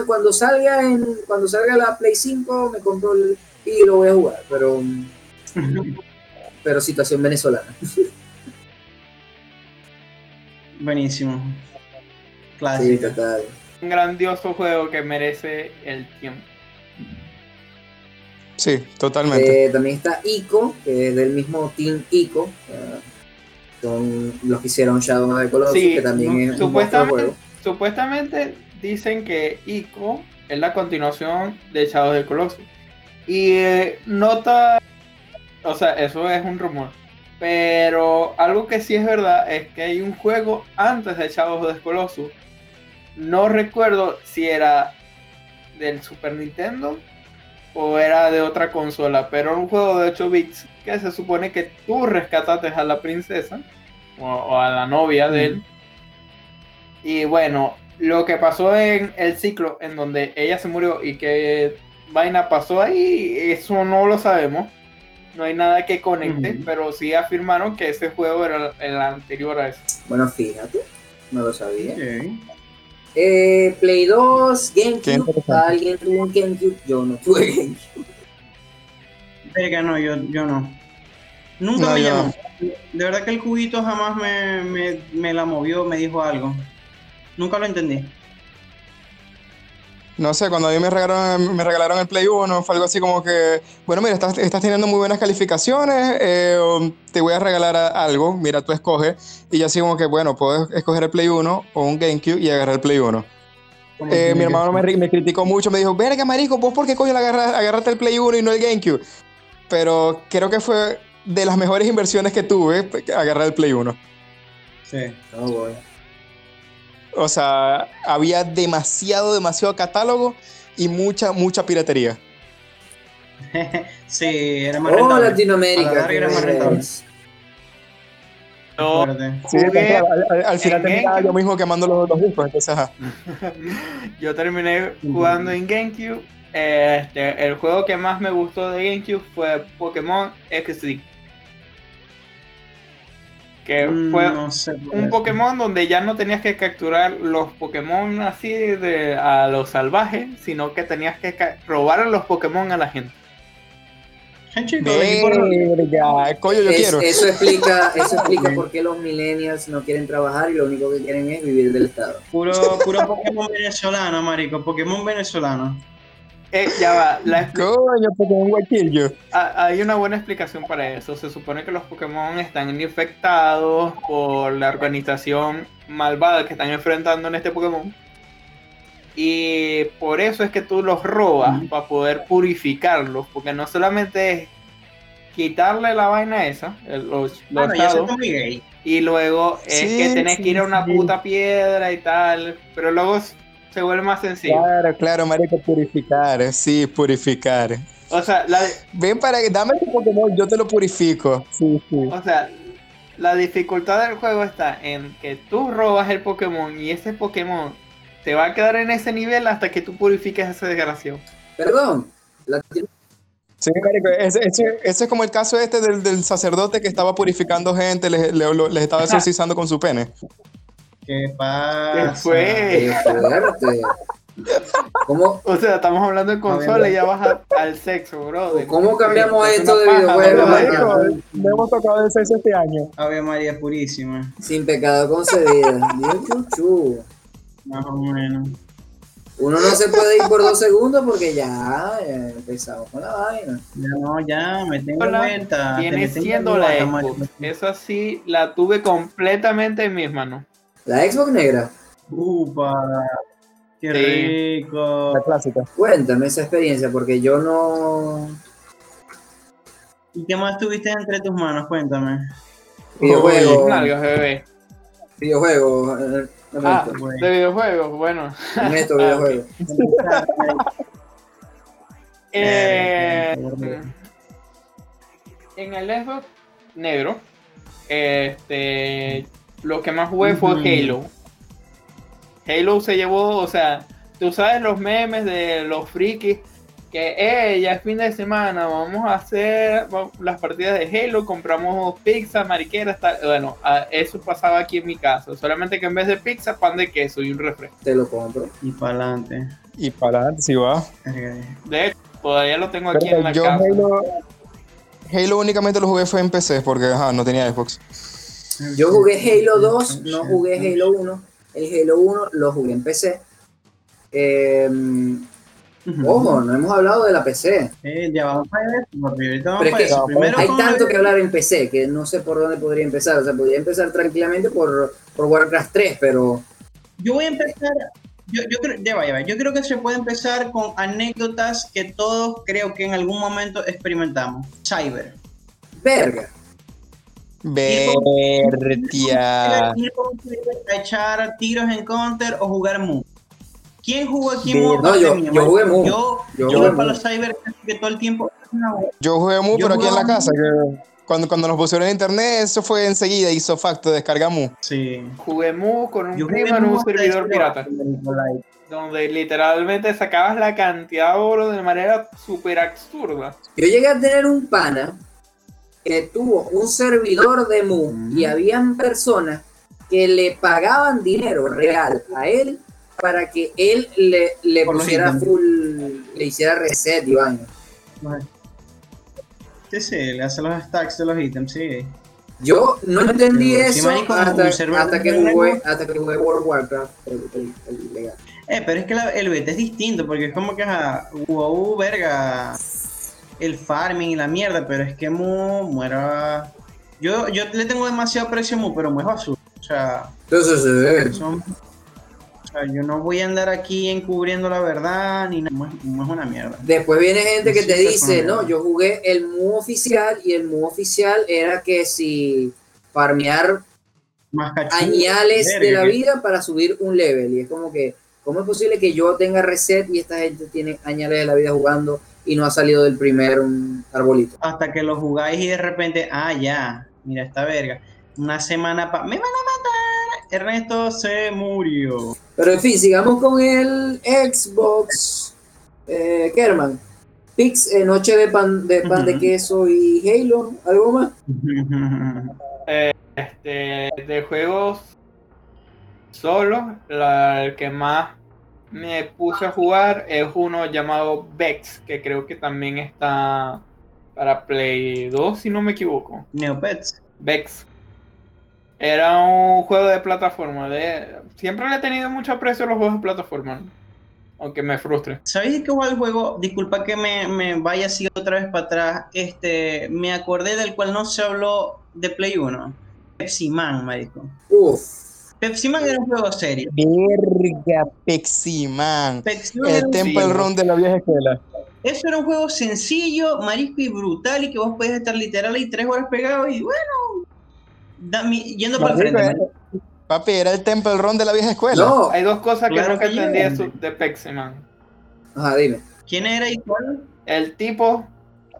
Cuando salga en cuando salga la Play 5 me compro el y lo voy a jugar, pero pero situación venezolana. Buenísimo. Sí, Clásico. total. Un grandioso juego que merece el tiempo. Sí, totalmente. Eh, también está Ico, que es del mismo Team Ico. eh, son los que hicieron Shadow of the Colossus, Sí, que también es un supuestamente, juego. supuestamente dicen que Ico es la continuación de Shadow del Colossus. Y eh, nota, o sea, eso es un rumor. Pero algo que sí es verdad es que hay un juego antes de Shadow of the Colossus. No recuerdo si era del Super Nintendo o era de otra consola, pero era un juego de 8 bits que se supone que tú rescataste a la princesa o, o a la novia de él. Y bueno, lo que pasó en el ciclo en donde ella se murió y que vaina pasó ahí, eso no lo sabemos. No hay nada que conecte, pero sí afirmaron que ese juego era el anterior a ese. Bueno, fíjate, no lo sabía. Eh, Play 2, Qué GameCube. ¿Alguien tuvo un GameCube? Yo no tuve GameCube. Verga, no, yo, yo no. Nunca No, me llamó. De verdad que el cubito jamás me, me, me la movió, me dijo algo. Nunca lo entendí. No sé, cuando a mí me regalaron, me regalaron el Play 1, fue algo así como que, bueno, mira, estás, estás teniendo muy buenas calificaciones, eh, um, te voy a regalar a- algo, mira, tú escoges. Y yo así como que, bueno, puedo escoger el Play 1 o un GameCube y agarrar el Play 1. Como Eh, mi hermano me, me criticó mucho, me dijo, verga, marico, ¿vos por qué coño agarra- agarraste el Play 1 y no el GameCube? Pero creo que fue de las mejores inversiones que tuve, agarrar el Play 1. Sí. No, voy. O sea, había demasiado, demasiado catálogo y mucha, mucha piratería. sí, era más Oh, rentable. Latinoamérica. era más rentable. Fuerte. Sí, Jugué al, al- al final terminaba yo mismo quemando los, los discos, entonces, ajá. Yo terminé jugando en GameCube. Este, el juego que más me gustó de GameCube fue Pokémon XD. Que Mm, fue no sé por un. Pokémon donde ya no tenías que capturar los Pokémon así de, a los salvajes, sino que tenías que robar a los Pokémon a la gente. Verga, coño, yo Es- quiero. Eso explica, eso explica por qué los millennials no quieren trabajar y lo único que quieren es vivir del Estado. puro, puro Pokémon venezolano, marico. Pokémon venezolano. Eh, ya va, la, Coño, Pokémon Guaquillo. Ah, Hay una buena explicación para eso. Se supone que los Pokémon están infectados por la organización malvada que están enfrentando en este Pokémon. Y por eso es que tú los robas para poder purificarlos. Porque no solamente es quitarle la vaina esa, el- los, los Bueno, gay. y luego es Sí, que tenés sí, que ir a una sí. puta piedra y tal. Pero luego se vuelve más sencillo. Claro, claro, marico, purificar, sí, purificar. O sea, la, Ven para que, dame tu Pokémon, yo te lo purifico. Sí, sí. O sea, la dificultad del juego está en que tú robas el Pokémon y ese Pokémon te va a quedar en ese nivel hasta que tú purifiques ese desgraciado. Perdón, Latino- Sí, marico, ese, ese- ese es como el caso este del, del sacerdote que estaba purificando gente, les, le- lo- les estaba exorcizando con su pene. ¿Qué pasa? ¿Qué fue? qué fuerte. ¿Cómo, O sea, estamos hablando de consola y ya vas a- al sexo, bro. ¿Cómo cambiamos Es esto de videojuegos? no hemos tocado el sexo este año. Ave María Purísima. Sin pecado concedido. Dios, chuchu. Más o menos. Uno no se puede ir por dos segundos porque ya eh, empezamos con la vaina. Ya no, ya, me tengo Hola, la vuelta, Xbox. marico. Esa sí la tuve completamente en mis manos. La Xbox negra. Upa, qué Sí. rico. La clásica. Cuéntame esa experiencia porque yo no. ¿Y qué más tuviste entre tus manos? Cuéntame. Videojuego. Nalgas, bebé. Videojuegos. eh, Ah, Ernesto. Bueno. de videojuegos, bueno. Ah, videojuegos. Eh, Qué aburrido. en el Xbox negro, este, lo que más jugué fue. Halo. Halo se llevó, o sea, tú sabes los memes de los frikis que, eh, ya es fin de semana, vamos a hacer las partidas de Halo, compramos pizza, mariqueras, tal. Bueno, eso pasaba aquí en mi casa, solamente que en vez de pizza, pan de queso y un refresco. Te lo compro. Y para adelante. Y para adelante, sí va. De hecho, todavía lo tengo aquí Pero en la yo casa. Halo, Halo únicamente lo jugué fue en PC porque ajá, no tenía Xbox. Yo jugué Halo 2, no jugué Halo 1. El Halo 1 lo jugué en PC. Eh, Ujú. ojo, no hemos hablado de la PC. Eh, ya vamos para eso, porque ahorita vamos Pero es para que eso. Primero Hay tanto que hablar en PC que no sé por dónde podría empezar. O sea, podría empezar tranquilamente por, por Warcraft 3, pero Yo voy a empezar. Yo, yo creo, ya va, ya va. Yo creo que se puede empezar con anécdotas que todos creo que en algún momento experimentamos. Cyber. verga. Cyber a echar tiros en counter o jugar Mu. ¿Quién jugó aquí Mu? No, yo- yo jugué Mu. Yo, Yo yo jugué para Mu. los Cyber casi que todo el tiempo. Yo jugué Mu, pero aquí en la casa. Que cuando, cuando nos pusieron en internet, eso fue enseguida, hizo facto, descarga Mu. Sí. Jugué Mu con un primo en un servidor pirata. donde literalmente sacabas la cantidad de oro de manera súper absurda. Yo llegué a tener un pana que tuvo un servidor de Mu y habían personas que le pagaban dinero real a él para que él le, le pusiera full, le hiciera reset y vaina. Sí, sí, le hace los stacks de los ítems, sí. Yo no entendí Pero eso hasta, que jugué, hasta que jugué World of Warcraft. el- el- el legal. Eh, pero es que la- el beta es distinto, porque es como que, ajá, wow, verga, el farming y la mierda, pero es que Mu muera... Yo, yo le tengo demasiado precio a Mu, pero Mu es basura. O sea, Entonces, eh, son... O sea, yo no voy a andar aquí encubriendo la verdad, ni nada. Mu es, una mierda. Después viene gente que Sí, te dice, no, yo jugué el MU oficial y el MU oficial era que si farmear Más añales de la vida para subir un level. Y es como que, ¿cómo es posible que yo tenga reset y esta gente tiene añales de la vida jugando y no ha salido del primer um, arbolito? Hasta que lo jugáis y de repente, ah, ya, mira esta verga. Una semana para... ¡Me van a matar! Ernesto se murió. Pero en fin, sigamos con el Xbox. Eh, Kerman, Pix, eh, noche de pan, de pan de queso y Halo, ¿algo más? Este, de juegos solo, la- el que más me puse a jugar es uno llamado Vex, que creo que también está para Play 2, si no me equivoco. Neopets. Vex. Era un juego de plataforma. De... Siempre le he tenido mucho aprecio a los juegos de plataforma. Aunque me frustre. ¿Sabéis de qué juega el juego? Disculpa que me, me vaya así otra vez para atrás. Este, me acordé del cual no se habló de Play 1. Pepsi Man, marico. Uf, Pepsi Man era un juego serio. Verga, Pepsi Man. Pepsi Man era El Temple sí. Run de la vieja escuela. Eso era un juego sencillo, marisco y brutal y que vos podías estar literal ahí tres horas pegado y bueno, da- mi- yendo para el frente. Papi, era el Temple Run de la vieja escuela. no, Hay dos cosas Claro que nunca que entendí de Peximan. ajá, dime. ¿Quién era y cuál? El tipo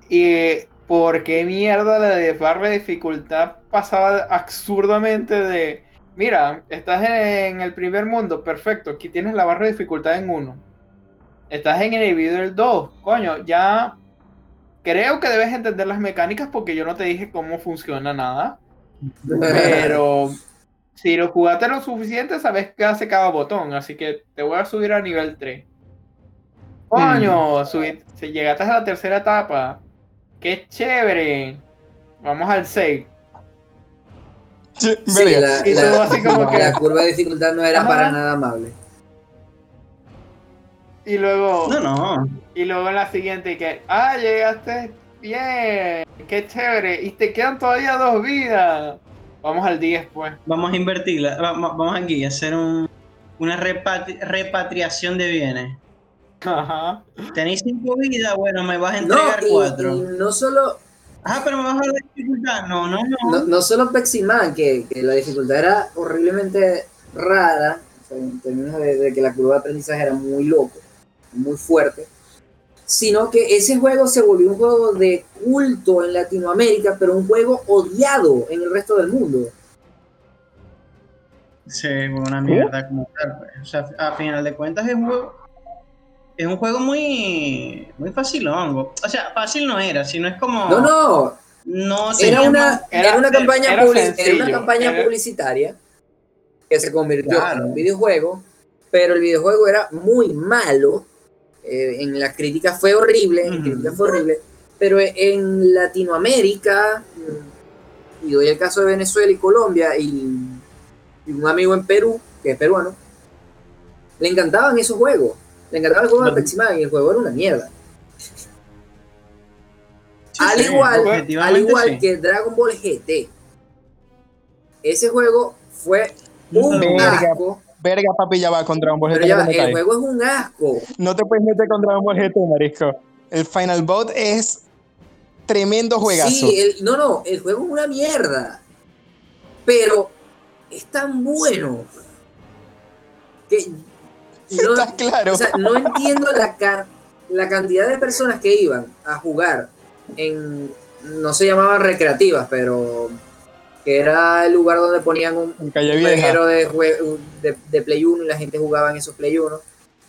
y por qué mierda la de barra de dificultad pasaba absurdamente de mira, estás en el primer mundo, perfecto, aquí tienes la barra de dificultad en uno. Estás en el individual 2, coño, ya creo que debes entender las mecánicas porque yo no te dije cómo funciona nada. Pero si lo jugaste lo suficiente, sabes qué hace cada botón. Así que te voy a subir a nivel 3. Coño, subí- si llegaste a la tercera etapa. Qué chévere. Vamos al 6. Sí, la, Y la- todo así como que- la curva de dificultad no era Ajá. para nada amable. Y luego, No, no. y luego en la siguiente que, ah, llegaste bien. Qué chévere. Y te quedan todavía dos vidas. Vamos al 10 pues. Vamos a invertirla. Vamos, vamos aquí a hacer un, una repatri- repatriación de bienes. Ajá. Tenéis cinco vidas, bueno, me vas a No, entregar y, cuatro. y no solo, Ah, pero me vas a dar dificultad. No, no, no. No, no solo Peximan, que, que la dificultad era horriblemente rara, o sea, en términos de, de que la curva de aprendizaje era muy loco, muy fuerte, sino que ese juego se volvió un juego de culto en Latinoamérica, pero un juego odiado en el resto del mundo. Sí, una mierda como tal. pues. O sea, a final de cuentas es un juego, es un juego muy, muy fácil, ¿no? O sea, fácil no era, sino es como... No, no, no era una, era- era una campaña, era una campaña era- publicitaria que se convirtió Claro. en un videojuego, pero el videojuego era muy malo. eh, en la crítica fue horrible, en Ujú. crítica fue horrible, pero en Latinoamérica, mm, y doy el caso de Venezuela y Colombia, y, y un amigo en Perú, que es peruano, le encantaban esos juegos. Le encantaba el juego de Bueno. Peximan y el juego era una mierda. Sí, al sí, igual, al igual sí. que Dragon Ball GT. Ese juego fue un Verga. asco. Verga, papi, ya va con Dragon Ball GT. va, el juego es un asco. No te puedes meter con Dragon Ball GT, marisco. El Final Bout es tremendo juegazo. Sí, el- no, no, el juego es una mierda. Pero es tan bueno que no, Está claro. o sea, no entiendo la, ca- la cantidad de personas que iban a jugar en, no se llamaban recreativas, pero que era el lugar donde ponían un, en Calle un reguero de, de, de Play 1 y la gente jugaba en esos Play 1.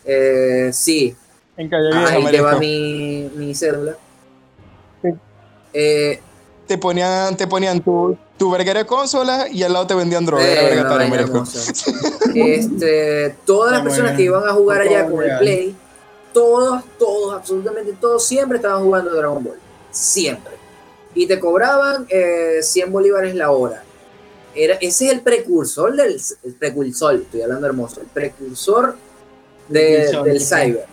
Eh, sí, En Calle Vieja, ahí te va marisco. mi, mi cédula. Sí. Eh, Te ponían, te ponían tu, tu verguero de consola y al lado te vendían droga. Eh, Era. Este, todas las personas bueno. que iban a jugar allá con el. Play, todos, todos, absolutamente todos, siempre estaban jugando Dragon Ball. Siempre. Y te cobraban eh, 100 bolívares la hora. Era, ese es el precursor del el precursor, estoy hablando hermoso, el precursor de- Precursor, del sí. cyber.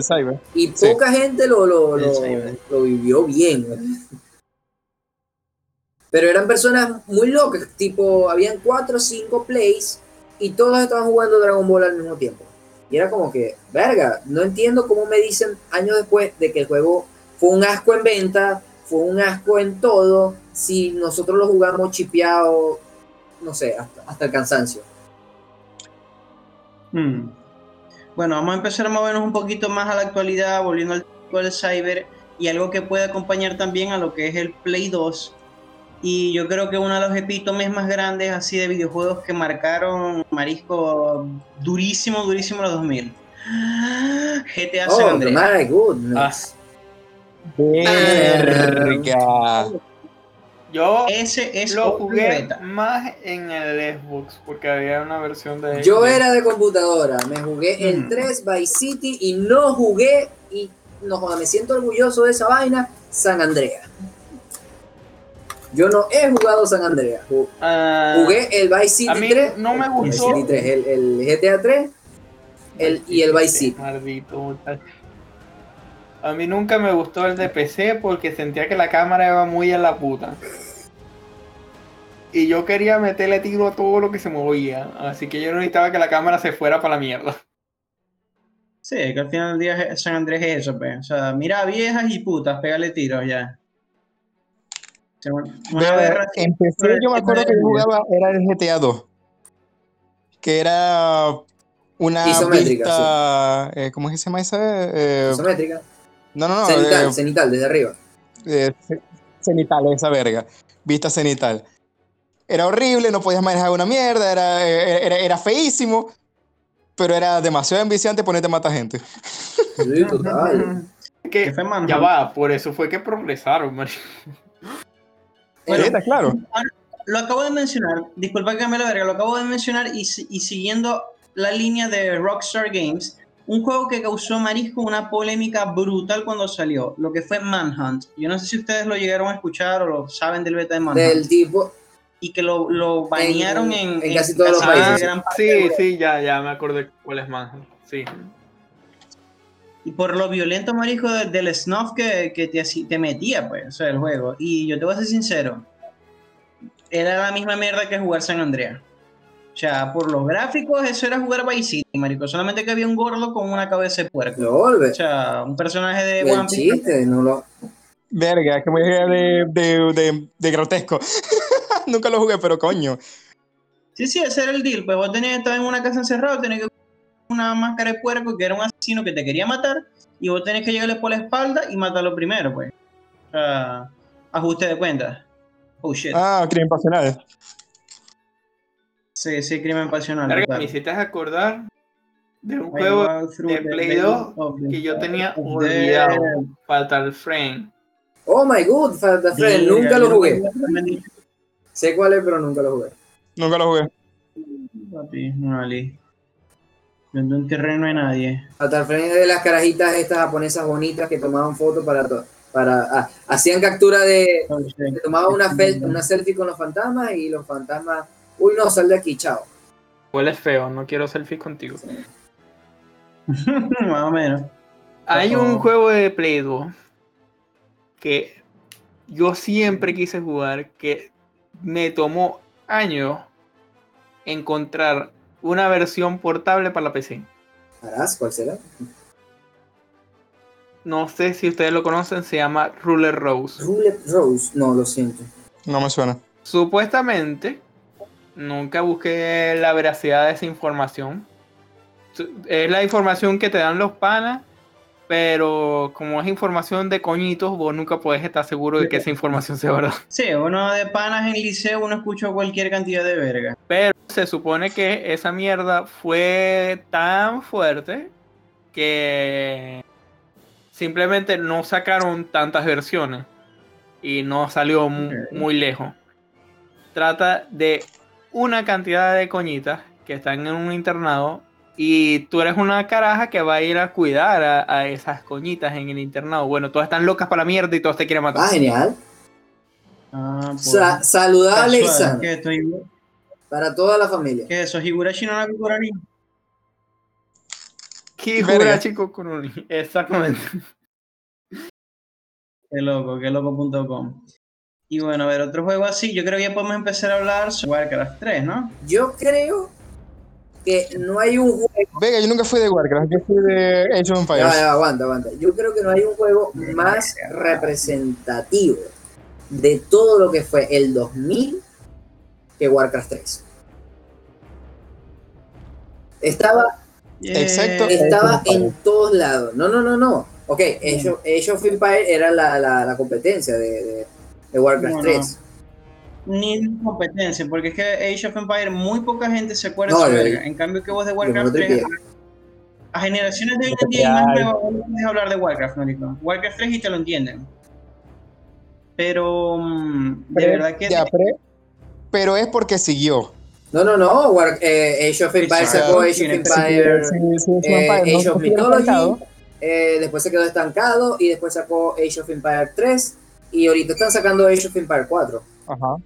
Cyber. Y Sí. poca gente lo, lo, lo vivió bien. Pero eran personas muy locas, tipo, habían cuatro o cinco plays y todos estaban jugando Dragon Ball al mismo tiempo. Y era como que, verga, no entiendo cómo me dicen años después de que el juego fue un asco en venta, fue un asco en todo, si nosotros lo jugamos chipeado, no sé, hasta, hasta el cansancio. Hmm. Bueno, vamos a empezar a movernos un poquito más a la actualidad, volviendo al tipo del cyber y algo que puede acompañar también a lo que es el Play 2. Y yo creo que uno de los epítomes más grandes así de videojuegos que marcaron Marisco durísimo, durísimo los 2000. GTA San Oh, Andreas. my goodness. Verga. Yo Ese es lo jugué beta. más en el Xbox porque había una versión de. Yo de- era de computadora, me jugué el Mm. 3 Vice City y no jugué, y no joda, me siento orgulloso de esa vaina, San Andreas. Yo no he jugado San Andreas, ju- Ah, jugué el Vice City a mí 3, no me el gustó. Vice City 3, el, el GTA 3 el, y el Vice City. Maldito. A mí nunca me gustó el de PC porque sentía que la cámara iba muy a la puta. Y yo quería meterle tiro a todo lo que se movía. Así que yo no necesitaba que la cámara se fuera para la mierda. Sí, que al final del día San Andrés es eso, pues. O sea, mira viejas y putas, pégale tiros ya. Empecé, yo me acuerdo que yo jugaba, era el GTA 2. Que era una Isométrica, vista, eh, ¿cómo es que se llama esa? Eh, Isométrica. No, no, no. cenital, eh, cenital, desde arriba. eh, ce- cenital, esa verga. Vista cenital. Era horrible, no podías manejar una mierda, era, era, era- feísimo, pero era demasiado enviciante ponerte a matar gente. Sí, total. Que ya va, por eso fue que progresaron, marico. Bueno, está claro. Lo acabo de mencionar, disculpa que cambie la verga, lo acabo de mencionar y, y siguiendo la línea de Rockstar Games, un juego que causó Marisco una polémica brutal cuando salió, lo que fue Manhunt. Yo no sé si ustedes lo llegaron a escuchar o lo saben del beta de Manhunt. Del tipo, Y que lo, lo banearon en, en casi todos los países. gran Sí, sí, ya, ya me acordé cuál es más. Sí. Y por lo violento, Marisco, de- del snuff que, que te, te metía, pues, o sea, el juego. Y yo te voy a ser sincero, era la misma mierda que jugar San Andreas. O sea, por los gráficos, eso era jugar Vice City, marico. Solamente que había un gordo con una cabeza de puerco. lo vuelve. O sea, un personaje de One Piece. chiste, no lo. Verga, que muy de, de, de, de grotesco. Nunca lo jugué, pero coño. Sí, sí, ese era el deal. Pues vos tenías que estar en una casa encerrado, tenías que una máscara de puerco que era un asesino que te quería matar y vos tenés que llegarle por la espalda y matarlo primero, pues. O sea, ajuste de cuenta. Oh shit. Ah, crimen pasional. Sí, sí, crimen pasional. Verga, total. me hiciste acordar de un I juego de Play veil 2 of the que yo tenía olvidado. Fatal Frame. Oh my god, Fatal Frame, nunca lo jugué. Sé cuál es, pero nunca lo jugué. Nunca lo jugué. Papi, no, Ali. En un terreno no hay nadie. Fatal Frame es de las carajitas estas japonesas bonitas que tomaban fotos para... para ah, hacían captura de... Oh, tomaban una, fel- una selfie con los fantasmas y los fantasmas... Uy, no, sal de aquí, chao. Huele feo, no quiero selfies contigo. Más o menos. Hay Ojo. un juego de Play 2 que yo siempre quise jugar, que me tomó años encontrar una versión portable para la PC. ¿Harás? ¿Cuál será? No sé si ustedes lo conocen, se llama Ruler Rose. Roulette Rose. No, lo siento. No me suena. Supuestamente, nunca busqué la veracidad de esa información. Es la información que te dan los panas, pero como es información de coñitos, vos nunca puedes estar seguro de que esa información sea verdad. Sí, uno de panas en liceo, uno escucha cualquier cantidad de verga. Pero se supone que esa mierda fue tan fuerte que simplemente no sacaron tantas versiones y no salió muy lejos. Trata de una cantidad de coñitas que están en un internado y tú eres una caraja que va a ir a cuidar a, a esas coñitas en el internado. Bueno, todas están locas para la mierda y todas te quieren matar. Ah, genial. Ah, pues. Sa- saludable y Casual. sano. ¿Qué, estoy, Para toda la familia. ¿Qué es eso? Higurashi no Nakukurari. ¿Qué Verga. jura, chico Kuruni? Exactamente. Qué loco, qué loco.com. Y bueno, a ver, otro juego así. Yo creo que ya podemos empezar a hablar sobre Warcraft 3, ¿no? Yo creo que no hay un juego. Venga, yo nunca fui de Warcraft, yo fui de Age of Empires. aguanta, aguanta. Yo creo que no hay un juego más representativo de todo lo que fue el 2000 que Warcraft 3. Estaba, Eh, estaba en todos lados. No, no, no, no. Ok, Age of, Age of Empires era la, la- la competencia de, de- de Warcraft No, no. 3. Ni competencia, porque es que Age of Empires muy poca gente se acuerda No, de. En cambio que vos de Warcraft 3, tripié. a generaciones de hoy en día más nuevas, puedes hablar de Warcraft, marico. Warcraft 3 y te lo entienden. Pero mm, de Pero- verdad que ya, pero, pero es porque siguió. No, no, no. War- eh, Age of Empires sacó Age of Empires. Eh, Age of Mythology, eh, después se quedó estancado y después sacó Age of Empires 3 y ahorita están sacando Age of Empires 4. Ajá.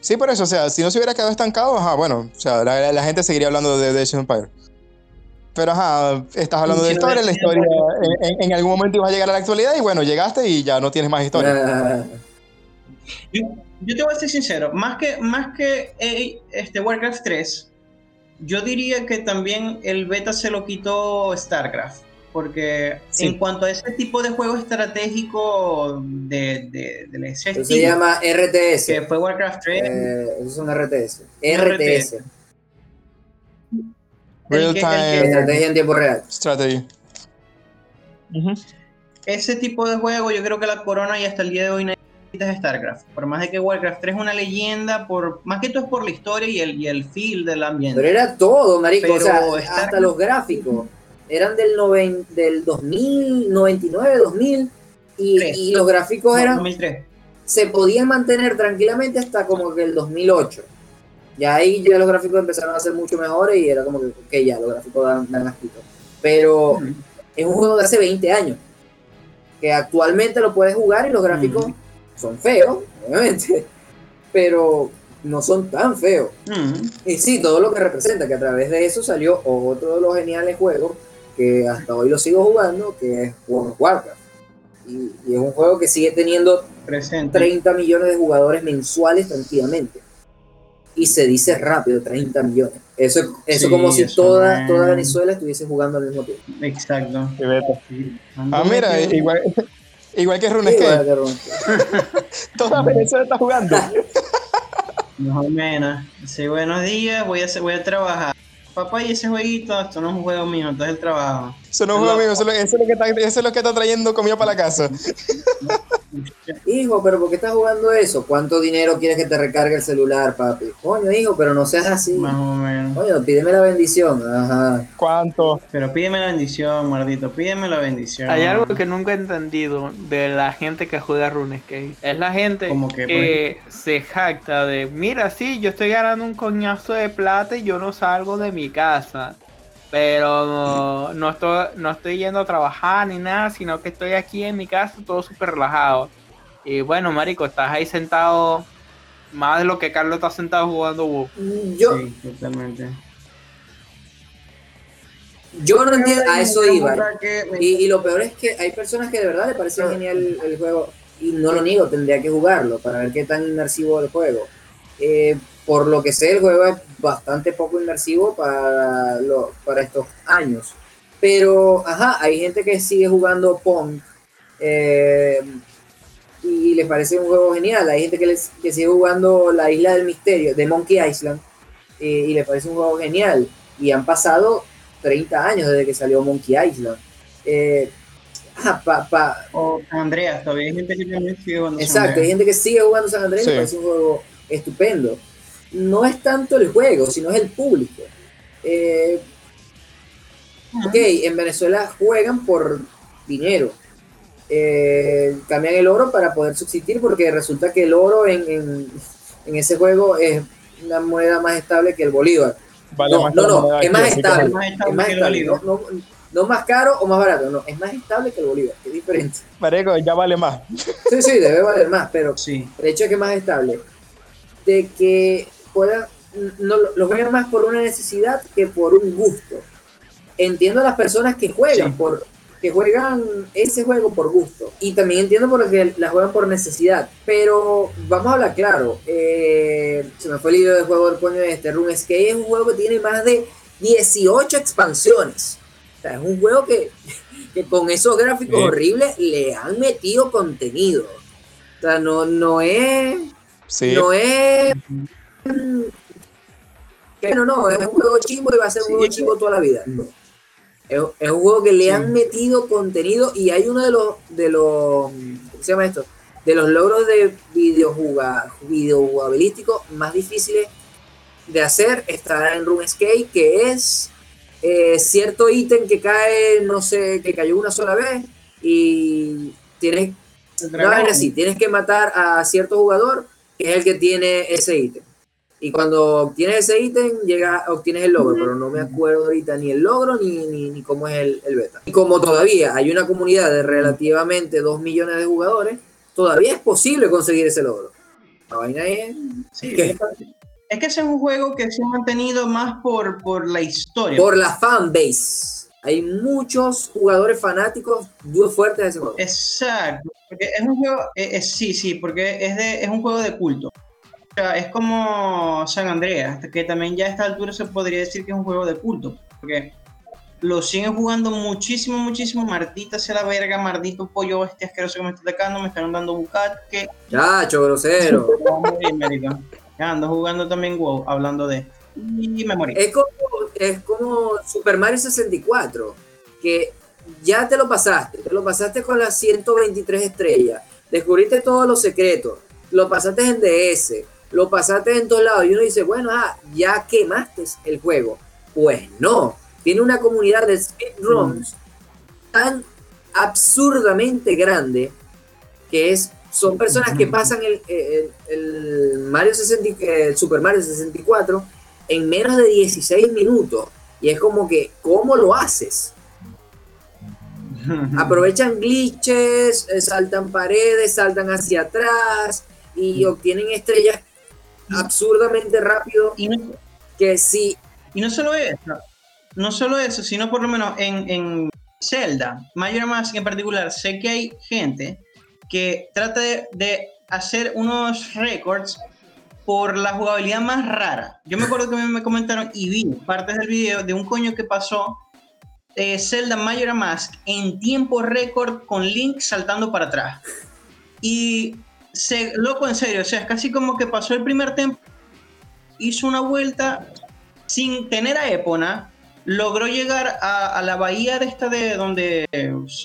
Sí, por eso, o sea, si no se hubiera quedado estancado, ajá, bueno, o sea, la, la gente seguiría hablando de, de Age of Empires. Pero ajá, estás hablando de historia, la historia en, en- en algún momento ibas a llegar a la actualidad y bueno, llegaste y ya no tienes más historia. Yo, yo te voy a ser sincero, más que, más que este Warcraft 3, yo diría que también el beta se lo quitó StarCraft. Porque Sí. en cuanto a ese tipo de juego estratégico de, de, de ese se llama RTS. que fue Warcraft 3, Eh, esos son RTS. RTS. Real que- time Estrategia en tiempo real. strategy. Ese tipo de juego yo creo que la corona y hasta el día de hoy necesita StarCraft. Por más de que Warcraft 3 es una leyenda, por más que todo es por la historia y el, y el feel del ambiente. Pero era todo, marico. o sea, hasta los gráficos. Eran del, noven- del 2000, 99, 2000. Y, y los gráficos No, eran 2003. se podían mantener tranquilamente hasta como que el 2008. Ya ahí ya los gráficos empezaron a ser mucho mejores y era como que, ya los gráficos dan, dan asquito. Pero es un juego de hace 20 años. Que actualmente lo puedes jugar y los gráficos son feos, obviamente. Pero no son tan feos. Y sí, todo lo que representa, que a través de eso salió otro de los geniales juegos que hasta hoy lo sigo jugando, que es World of Warcraft. Y, y es un juego que sigue teniendo Presente. 30 millones de jugadores mensuales tranquilamente. Y se dice rápido, 30 millones. Eso, eso Sí, como si eso toda, toda Venezuela estuviese jugando al mismo tiempo. Exacto. Ah, mira, igual, Igual que Igual RuneScape. que RuneScape. Toda Venezuela está jugando. Más o menos. Sí, buenos días, voy a, voy a trabajar. Papá, y ese jueguito, esto no es un juego mío, entonces el trabajo. Eso no es un juego mío, eso es lo- eso es lo que está, eso es lo que está trayendo comida para la casa. Hijo, pero ¿por qué estás jugando eso? ¿Cuánto dinero quieres que te recargue el celular, papi? Coño, hijo, pero no seas así. Más o menos. Coño, pídeme la bendición. Ajá. ¿Cuánto? Pero pídeme la bendición, maldito, pídeme la bendición. Hay algo que nunca he entendido de la gente que juega RuneScape. Es la gente ¿Cómo que, que se jacta de, mira, sí, yo estoy ganando un coñazo de plata y yo no salgo de mi casa. Pero no, estoy, no estoy yendo a trabajar ni nada, sino que estoy aquí en mi casa todo súper relajado. Y bueno, marico, estás ahí sentado más de lo que Carlos está sentado jugando WoW. Yo, Sí, totalmente. yo no entiendo, a eso iba. Y, y lo peor es que hay personas que de verdad le parece genial el, el juego y no lo niego, tendría que jugarlo para ver qué tan inmersivo es el juego. Eh, por lo que sé, el juego es bastante poco inmersivo para, lo- para estos años. Pero, ajá, hay gente que sigue jugando Pong eh, y le parece un juego genial. Hay gente que, les- que sigue jugando La Isla del Misterio, de Monkey Island, eh, y le parece un juego genial. Y han pasado 30 años desde que salió Monkey Island. Eh, ah, pa- pa- O San Andreas, todavía hay gente que sigue jugando San exacto, hay Andreas. gente que sigue jugando San Andrés y Sí. me parece un juego estupendo. No es tanto el juego, sino es el público. Eh, ok, en Venezuela juegan por dinero. Eh, cambian el oro para poder subsistir porque resulta que el oro en, en- en ese juego es una moneda más estable que el bolívar. Vale no, no, no, es más estable. Es más estable Es más que el estable. No, bolívar. no- no más caro o más barato, no, es más estable que el bolívar, que es diferente. Marico, ya vale más. Sí, sí, debe valer más, pero Sí. el hecho de que es más estable, de que puedan, no, lo- juegan más por una necesidad que por un gusto. Entiendo a las personas que juegan Sí. por que juegan ese juego por gusto y también entiendo por que la juegan por necesidad pero vamos a hablar claro eh, se me fue el hilo del juego del coño de este RuneScape es un juego que tiene más de 18 expansiones o sea, es un juego que, que con esos gráficos Sí. horribles le han metido contenido o sea, no, no es Sí. no es. Que no, no, es un juego chimbo y va a ser un juego chimbo toda la vida. No. Es, es un juego que le han metido contenido y hay uno de los, de los, ¿cómo se llama esto? De los logros de videojuga, videojugabilísticos más difíciles de hacer está en RuneScape, que es eh, cierto ítem que cae, no sé, que cayó una sola vez y tienes dragón. así, tienes que matar a cierto jugador que es el que tiene ese ítem. Y cuando obtienes ese ítem, llega, obtienes el logro, pero no me acuerdo ahorita ni el logro ni, ni, ni cómo es el, el beta. Y como todavía hay una comunidad de relativamente 2 millones de jugadores, todavía es posible conseguir ese logro. La vaina es Sí, ¿Qué? Es que ese es un juego que se ha mantenido más por, por la historia. por la fanbase. Hay muchos jugadores fanáticos muy fuertes de ese juego. Exacto. Porque es un juego, eh, eh, sí, sí, porque es, de, es un juego de culto. Sea, es como San Andreas, que también ya a esta altura se podría decir que es un juego de culto. Porque lo siguen jugando muchísimo, muchísimo. Mardita sea la verga, maldito pollo este asqueroso que me está atacando, me están dando bucat, que Chacho, grosero. Ando jugando también WoW, hablando de. Y me morí. Es como, es como Super Mario 64, que ya te lo pasaste, te lo pasaste con las 123 estrellas, descubriste todos los secretos, lo pasaste en DS, lo pasaste en todos lados y uno dice, bueno, ah, ya quemaste el juego. Pues no, tiene una comunidad de speedruns tan absurdamente grande que es son personas que pasan el, el- el Mario 60, el Super Mario 64 en menos de 16 minutos. Y es como que, ¿cómo lo haces? Aprovechan glitches, eh, saltan paredes, saltan hacia atrás y obtienen estrellas absurdamente rápido Y no, que si y no solo eso, no solo eso, sino por lo menos en, en Zelda, Mayor Mask en particular, sé que hay gente que trata de, de hacer unos récords por la jugabilidad más rara. Yo me acuerdo que me comentaron y vi partes del video de un coño que pasó eh, Zelda Majora Mask en tiempo récord con Link saltando para atrás. Y se, loco, en serio, o sea, es casi como que pasó el primer tiempo, hizo una vuelta sin tener a Epona, logró llegar a, a la bahía de esta de donde,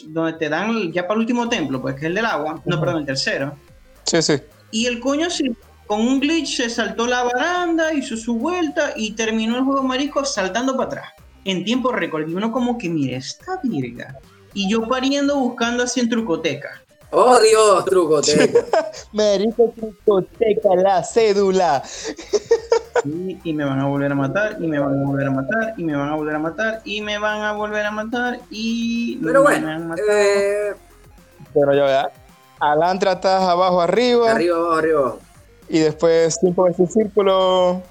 donde te dan ya para el último templo, pues que es el del agua, no, perdón, el tercero. Sí, sí. Y el coño sí, con un glitch se saltó la baranda, hizo su vuelta y terminó el juego marico saltando para atrás. En tiempo récord. Y uno como que, mire, esta virga. Y yo pariendo buscando así en trucoteca. ¡Oh, Dios, trucoteca! Marico, discoteca, la cédula. Y, y me van a volver a matar, y me van a volver a matar, y me van a volver a matar, y me van a volver a matar, y... Pero me bueno, eh, Pero ya vea. Alantra estás abajo, arriba. arriba, abajo, arriba. Y después cinco veces círculo.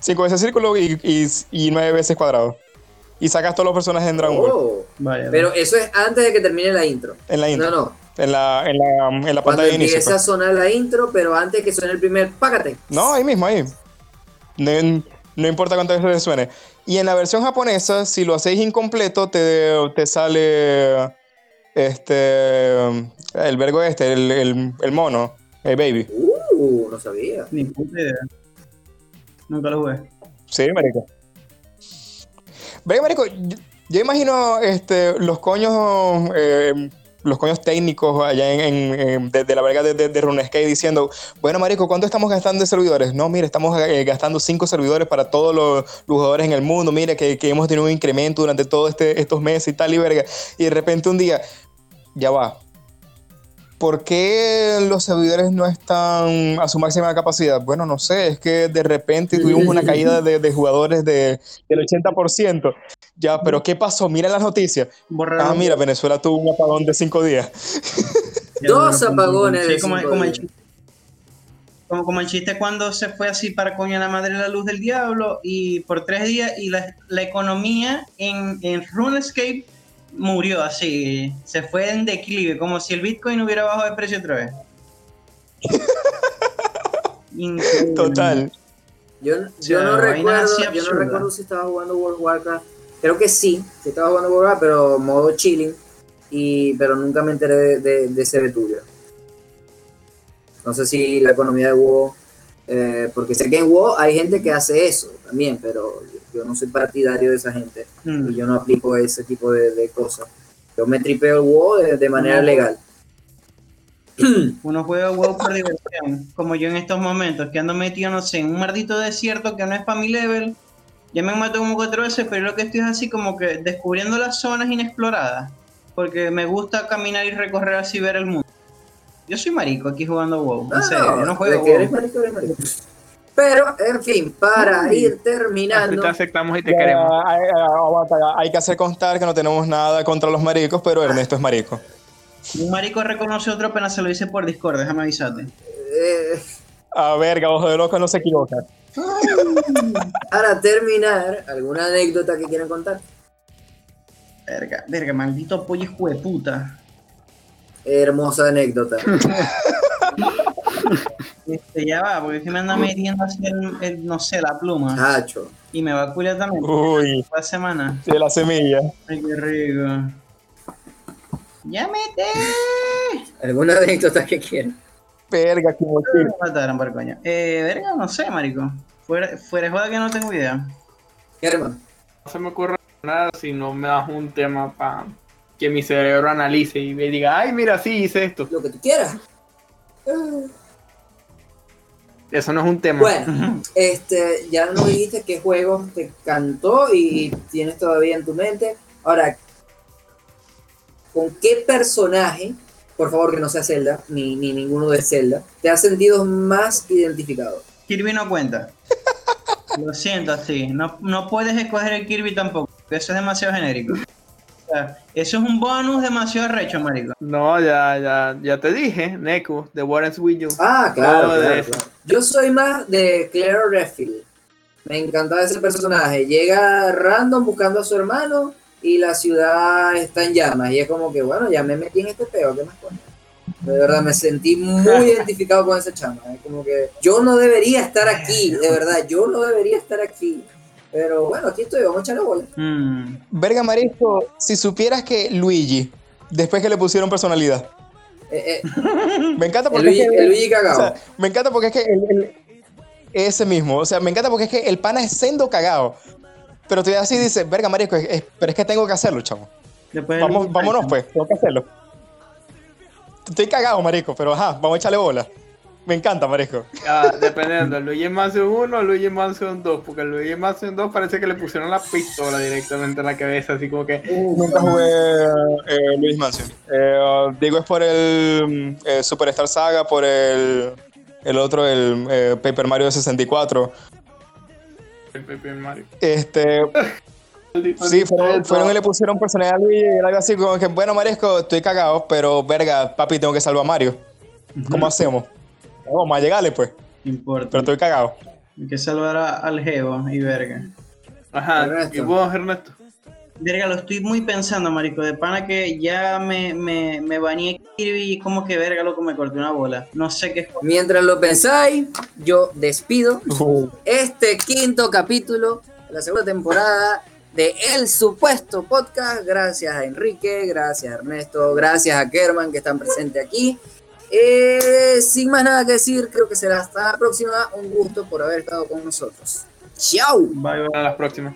Cinco veces círculo y, y, y nueve veces cuadrado. Y sacas todos los personajes en Dragon Ball. Oh, Vaya, pero eso es antes de que termine la intro. En la intro. No, no. En la, en la, en la Cuando pantalla de inicio. empieza a pues. sonar la intro, pero antes que suene el primer págate. No, ahí mismo, ahí. No, no importa cuántas veces suene. Y en la versión japonesa, si lo hacéis incompleto, te, te sale este el vergo este, el, el, el mono, el baby. Uh, no sabía. Ni puta idea. Nunca lo jugué. Sí, marico. Ve, marico, yo, yo imagino este, los coños, eh, los coños técnicos allá en, de, la verga de, de, RuneScape diciendo, bueno, marico, ¿cuánto estamos gastando de servidores? No, mire, estamos eh, gastando cinco servidores para todos los, los jugadores en el mundo, mire, que, que hemos tenido un incremento durante todos este, estos meses y tal y verga. Y de repente un día, ya va. ¿Por qué los servidores no están a su máxima capacidad? Bueno, no sé, es que de repente tuvimos una caída de, de jugadores de, del 80%. Ya, pero ¿qué pasó? Mira las noticias. Ah, mira, Venezuela tuvo un apagón de cinco días. Dos apagones sí, como, cinco como el días. chiste, como, como el chiste cuando se fue así para coño la madre la luz del diablo y por tres días y la, la economía en, en RuneScape murió así, se fue en declive, como si el Bitcoin hubiera bajado de precio otra vez. Increíble. Total. Yo, sea, yo no recuerdo, yo no recuerdo si estaba jugando World of Warcraft. Creo que sí, sí estaba jugando World of Warcraft, pero modo chilling. Y, pero nunca me enteré de, de, de ese Betulia. No sé si la economía de WoW, eh, porque sé que en WoW hay gente que hace eso también, pero yo no soy partidario de esa gente Mm. y yo no aplico ese tipo de, de cosas. Yo me tripeo el WoW de, de manera No. legal. Uno juega WoW por diversión, como yo en estos momentos, que ando metido, no sé, en un maldito desierto que no es para mi level. Ya me matado como cuatro veces, pero lo que estoy es así como que descubriendo las zonas inexploradas. Porque me gusta caminar y recorrer así ver el mundo. Yo soy marico aquí jugando WoW, en Ah, serio, yo no juego eres marico, eres marico. Pero, en fin, para ir terminando. te aceptamos y te Ya, queremos. hay, hay- aguanta, hay que hacer constar que no tenemos nada contra los maricos, pero Ernesto es marico. Un marico reconoce a otro apenas se lo dice por Discord, déjame avisarte. eh, A verga, ojo de loco no se equivoca. para terminar, ¿alguna anécdota que quieran contar? Verga, verga, maldito pollo hijo de puta. Hermosa anécdota. Este, ya va, porque es que me anda metiendo así el, el, no sé, la pluma. Y me va a culiar también. Uy, La semana. de la semilla. Ay, qué rico. ¡Ya mete! ¿Alguna anécdota que quieran? Verga, como que. Me mataron por coño. Eh, verga, no sé, marico. Fuera, fuera de joda que no tengo idea. ¿Qué, hermano? No se me ocurre nada si no me das un tema para que mi cerebro analice y me diga, ay, mira, sí, hice esto. Lo que tú quieras. Eso no es un tema. Bueno, este, ya nos dijiste qué juego te cantó y tienes todavía en tu mente. Ahora, ¿con qué personaje, por favor que no sea Zelda, ni, ni ninguno de Zelda, te has sentido más identificado? Kirby no cuenta. Lo siento, así. No, no puedes escoger el Kirby tampoco. Eso es demasiado genérico. Sea, eso es un bonus demasiado recho, marico. No, ya, ya, ya te dije, Neku, The War is With You. Ah, claro, claro, claro. Yo soy más de Claire Redfield. Me encantaba ese personaje. Llega random buscando a su hermano y la ciudad está en llamas. Y es como que, bueno, ya me metí en este peo, ¿qué más coño? De verdad, me sentí muy identificado con ese chama. Es como que yo no debería estar aquí, de verdad, yo no debería estar aquí. Pero bueno, aquí estoy, vamos a echarle bola. Mm. Verga Marisco, si supieras que Luigi, después que le pusieron personalidad, Eh, eh, me encanta el, porque Luigi, es que- el Luigi cagado. o sea, me encanta porque es que el- el- ese mismo, o sea, me encanta porque es que el pana es sendo cagado. Pero tú ya así dices, verga Marisco, es- es- pero es que tengo que hacerlo, chamo. Después Vamos, vámonos pues, tengo que hacerlo. Estoy cagado, Marisco, pero ajá, vamos a echarle bola. Me encanta, Marisco. Ah, dependiendo, Luigi Mansion 1 o Luigi Mansion 2, porque Luigi Mansion 2 parece que le pusieron la pistola directamente en la cabeza, así como que Nunca jugué eh, Luis Mansion. Eh, digo, es por el eh, Superstar Saga, por el, el otro, el eh, Paper Mario de 64. el Paper Mario. Este, sí, fueron, fueron y le pusieron personalidad a Luigi y algo así como que, bueno, Marisco, estoy cagado, pero verga, papi, tengo que salvar a Mario. ¿Cómo hacemos? Vamos a llegarle, pues, No importa. pero estoy cagado. Hay que salvar a- al Geo y verga. Ajá, Ernesto. y vos, Ernesto. Verga, lo estoy muy pensando, marico. De pana que ya me, me, me bañé Kirby y como que verga, loco, me corté una bola. No sé qué es. Mientras lo pensáis, yo despido este quinto capítulo de la segunda temporada de El Supuesto Podcast. Gracias a Enrique, gracias a Ernesto, gracias a Kerman que están presentes aquí. Eh, sin más nada que decir, creo que será hasta la próxima. Un gusto por haber estado con nosotros. ¡Chao! Bye, bye. A las próximas.